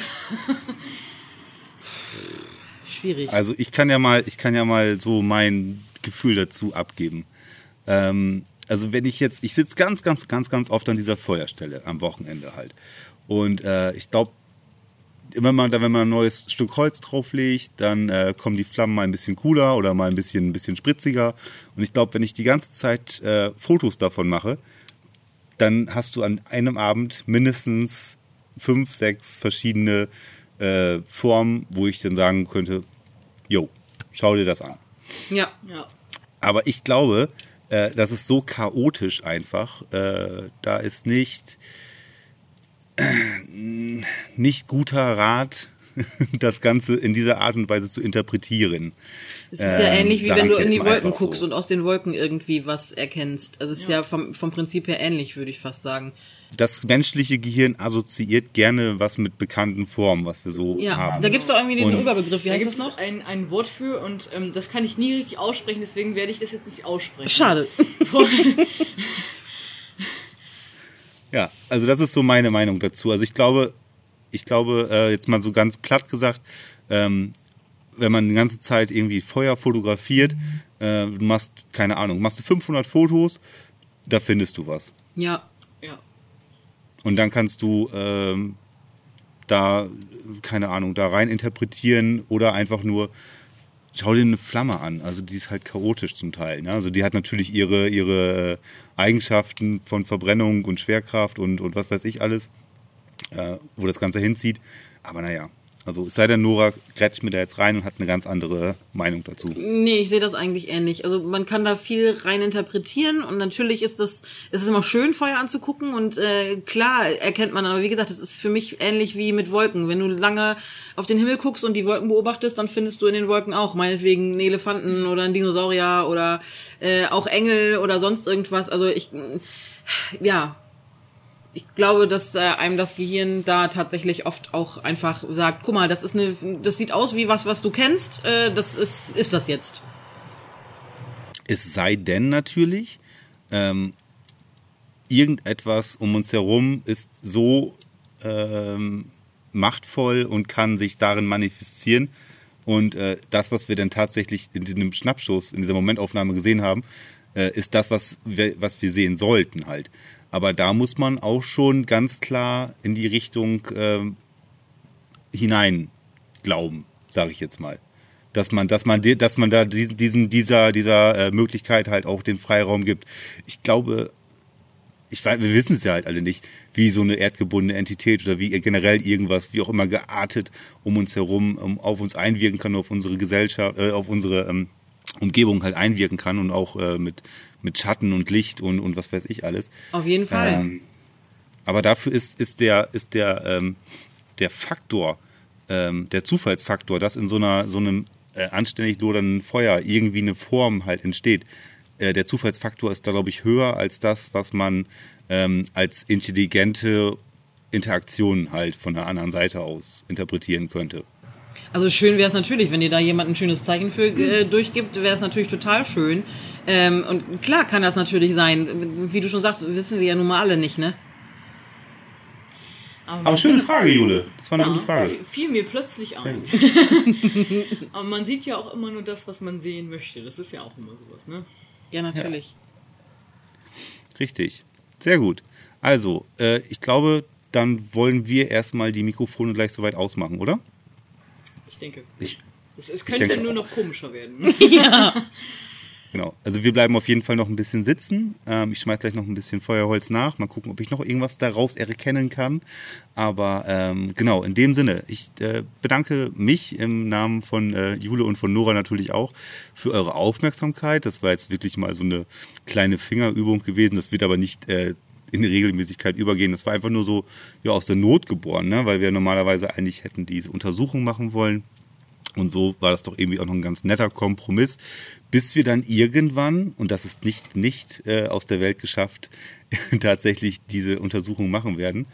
Speaker 3: Schwierig.
Speaker 2: Also ich kann ja mal, ich kann ja mal so mein Gefühl dazu abgeben. Ähm, also wenn ich jetzt, ich sitze ganz, ganz, ganz, ganz oft an dieser Feuerstelle am Wochenende halt. Und äh, ich glaube, immer mal, wenn man ein neues Stück Holz drauflegt, dann äh, kommen die Flammen mal ein bisschen cooler oder mal ein bisschen, ein bisschen spritziger. Und ich glaube, wenn ich die ganze Zeit äh, Fotos davon mache, dann hast du an einem Abend mindestens fünf, sechs verschiedene äh, Formen, wo ich dann sagen könnte, jo, schau dir das an.
Speaker 3: ja.
Speaker 4: ja.
Speaker 2: Aber ich glaube, äh, das ist so chaotisch einfach. Äh, da ist nicht, nicht guter Rat, das Ganze in dieser Art und Weise zu interpretieren.
Speaker 3: Es ist ja
Speaker 2: Ähm,
Speaker 3: ähnlich wie wenn du in die Wolken
Speaker 2: einfach so.
Speaker 3: guckst und aus den Wolken irgendwie was erkennst. Also es ist ja, vom, vom Prinzip her ähnlich, würde ich fast sagen.
Speaker 2: Das menschliche Gehirn assoziiert gerne was mit bekannten Formen, was wir so
Speaker 3: Ja,
Speaker 2: haben.
Speaker 3: da gibt's doch irgendwie den
Speaker 2: Und-
Speaker 3: Überbegriff. Wie
Speaker 4: Da
Speaker 3: heißt
Speaker 4: gibt
Speaker 3: das
Speaker 4: es
Speaker 3: noch?
Speaker 4: ein, ein Wort für und ähm, das kann ich nie richtig aussprechen, deswegen werde ich das jetzt nicht aussprechen.
Speaker 3: Schade.
Speaker 2: Ja, also das ist so meine Meinung dazu. Also ich glaube, ich glaube, äh, jetzt mal so ganz platt gesagt, ähm, wenn man die ganze Zeit irgendwie Feuer fotografiert, äh, du machst, keine Ahnung, machst du 500 Fotos, da findest du was.
Speaker 3: Ja.
Speaker 4: Ja.
Speaker 2: Und dann kannst du ähm, da, keine Ahnung, da rein interpretieren oder einfach nur, schau dir eine Flamme an. Also die ist halt chaotisch zum Teil. Ne? Also die hat natürlich ihre, ihre Eigenschaften von Verbrennung und Schwerkraft und, und was weiß ich alles, äh, wo das Ganze hinzieht. Aber naja, also es sei denn, Nora grätscht mir da jetzt rein und hat eine ganz andere Meinung dazu.
Speaker 3: Nee, ich sehe das eigentlich ähnlich. Also man kann da viel rein interpretieren und natürlich ist das, es ist immer schön, Feuer anzugucken und äh, klar erkennt man, aber wie gesagt, es ist für mich ähnlich wie mit Wolken. Wenn du lange auf den Himmel guckst und die Wolken beobachtest, dann findest du in den Wolken auch meinetwegen einen Elefanten oder einen Dinosaurier oder äh, auch Engel oder sonst irgendwas. Also ich, ja, ich glaube, dass äh, einem das Gehirn da tatsächlich oft auch einfach sagt, guck mal, das ist eine, das sieht aus wie was, was du kennst, äh, das ist, ist das jetzt.
Speaker 2: Es sei denn natürlich, ähm, irgendetwas um uns herum ist so ähm, machtvoll und kann sich darin manifestieren. Und äh, das, was wir dann tatsächlich in diesem Schnappschuss, in dieser Momentaufnahme gesehen haben, äh, ist das, was wir, was wir sehen sollten halt. Aber da muss man auch schon ganz klar in die Richtung ähm, hinein glauben, sage ich jetzt mal. Dass man, dass man, dass man da diesen dieser, dieser äh, Möglichkeit halt auch den Freiraum gibt. Ich glaube, ich weiß, wir wissen es ja halt alle nicht, wie so eine erdgebundene Entität oder wie generell irgendwas, wie auch immer geartet um uns herum, um, auf uns einwirken kann, auf unsere Gesellschaft, äh, auf unsere ähm, Umgebung halt einwirken kann und auch äh, mit, mit Schatten und Licht und, und was weiß ich alles.
Speaker 3: Auf jeden Fall.
Speaker 2: Ähm, aber dafür ist, ist der, ist der, ähm, der Faktor, ähm, der Zufallsfaktor, dass in so einer, so einem äh, anständig lodernden Feuer irgendwie eine Form halt entsteht. Äh, der Zufallsfaktor ist da, glaube ich, höher als das, was man ähm, als intelligente Interaktion halt von der anderen Seite aus interpretieren könnte.
Speaker 3: Also schön wäre es natürlich, wenn dir da jemand ein schönes Zeichen für äh, durchgibt, wäre es natürlich total schön. Ähm, und klar kann das natürlich sein. Wie du schon sagst, wissen wir ja nun mal alle nicht, ne?
Speaker 2: Aber schöne Frage, Jule. Das war eine gute
Speaker 4: Ja,
Speaker 2: Frage.
Speaker 4: fiel- fiel mir plötzlich ein. Aber man sieht ja auch immer nur das, was man sehen möchte. Das ist ja auch immer sowas, ne?
Speaker 3: Ja, natürlich.
Speaker 2: Richtig. Sehr gut. Also, äh, ich glaube, dann wollen wir erstmal die Mikrofone gleich soweit ausmachen, oder?
Speaker 4: Ich denke.
Speaker 2: Ich,
Speaker 4: Es, es könnte
Speaker 2: denke
Speaker 4: nur noch komischer werden.
Speaker 2: genau. Also wir bleiben auf jeden Fall noch ein bisschen sitzen. Ähm, ich schmeiß gleich noch ein bisschen Feuerholz nach. Mal gucken, ob ich noch irgendwas daraus erkennen kann. Aber ähm, genau, in dem Sinne, ich äh, bedanke mich im Namen von äh, Jule und von Nora natürlich auch für eure Aufmerksamkeit. Das war jetzt wirklich mal so eine kleine Fingerübung gewesen. Das wird aber nicht äh, in Regelmäßigkeit übergehen. Das war einfach nur so ja aus der Not geboren, ne? weil wir normalerweise eigentlich hätten diese Untersuchung machen wollen. Und so war das doch irgendwie auch noch ein ganz netter Kompromiss, bis wir dann irgendwann, und das ist nicht, nicht äh, aus der Welt geschafft, tatsächlich diese Untersuchung machen werden.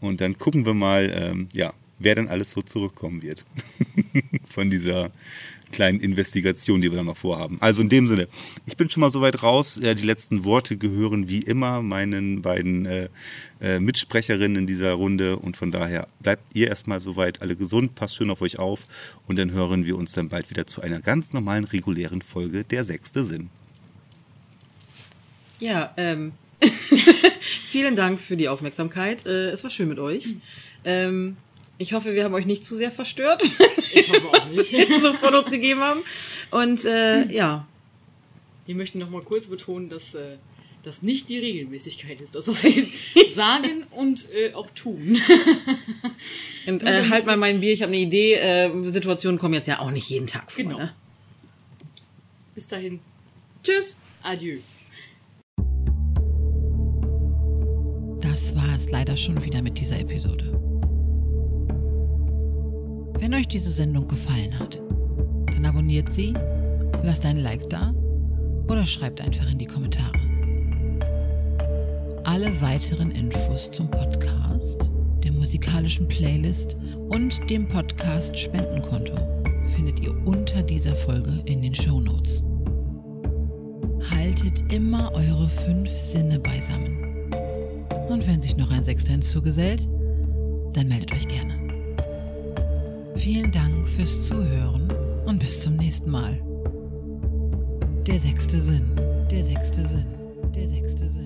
Speaker 2: Und dann gucken wir mal, ähm, ja, wer dann alles so zurückkommen wird von dieser kleinen Investigation, die wir dann noch vorhaben. Also in dem Sinne, ich bin schon mal soweit raus. Ja, die letzten Worte gehören wie immer meinen beiden äh, äh, Mitsprecherinnen in dieser Runde und von daher bleibt ihr erstmal soweit alle gesund, passt schön auf euch auf und dann hören wir uns dann bald wieder zu einer ganz normalen, regulären Folge Der sechste Sinn.
Speaker 3: Ja, ähm, vielen Dank für die Aufmerksamkeit. Äh, es war schön mit euch. Ähm, ich hoffe, wir haben euch nicht zu sehr verstört.
Speaker 4: Ich hoffe auch nicht.
Speaker 3: so von uns gegeben haben. Und äh, ja.
Speaker 4: Wir möchten noch mal kurz betonen, dass äh, das nicht die Regelmäßigkeit ist. Das was wir sagen und äh, auch tun.
Speaker 3: Und äh, halt mal mein Bier, ich habe eine Idee. Äh, Situationen kommen jetzt ja auch nicht jeden Tag vor.
Speaker 4: Genau.
Speaker 3: Ne?
Speaker 4: Bis dahin.
Speaker 3: Tschüss.
Speaker 4: Adieu.
Speaker 1: Das war es leider schon wieder mit dieser Episode. Wenn euch diese Sendung gefallen hat, dann abonniert sie, lasst ein Like da oder schreibt einfach in die Kommentare. Alle weiteren Infos zum Podcast, der musikalischen Playlist und dem Podcast Spendenkonto findet ihr unter dieser Folge in den Show Notes. Haltet immer eure fünf Sinne beisammen. Und wenn sich noch ein Sechster hinzugesellt, dann meldet euch gerne. Vielen Dank fürs Zuhören und bis zum nächsten Mal. Der sechste Sinn, der sechste Sinn, der sechste Sinn.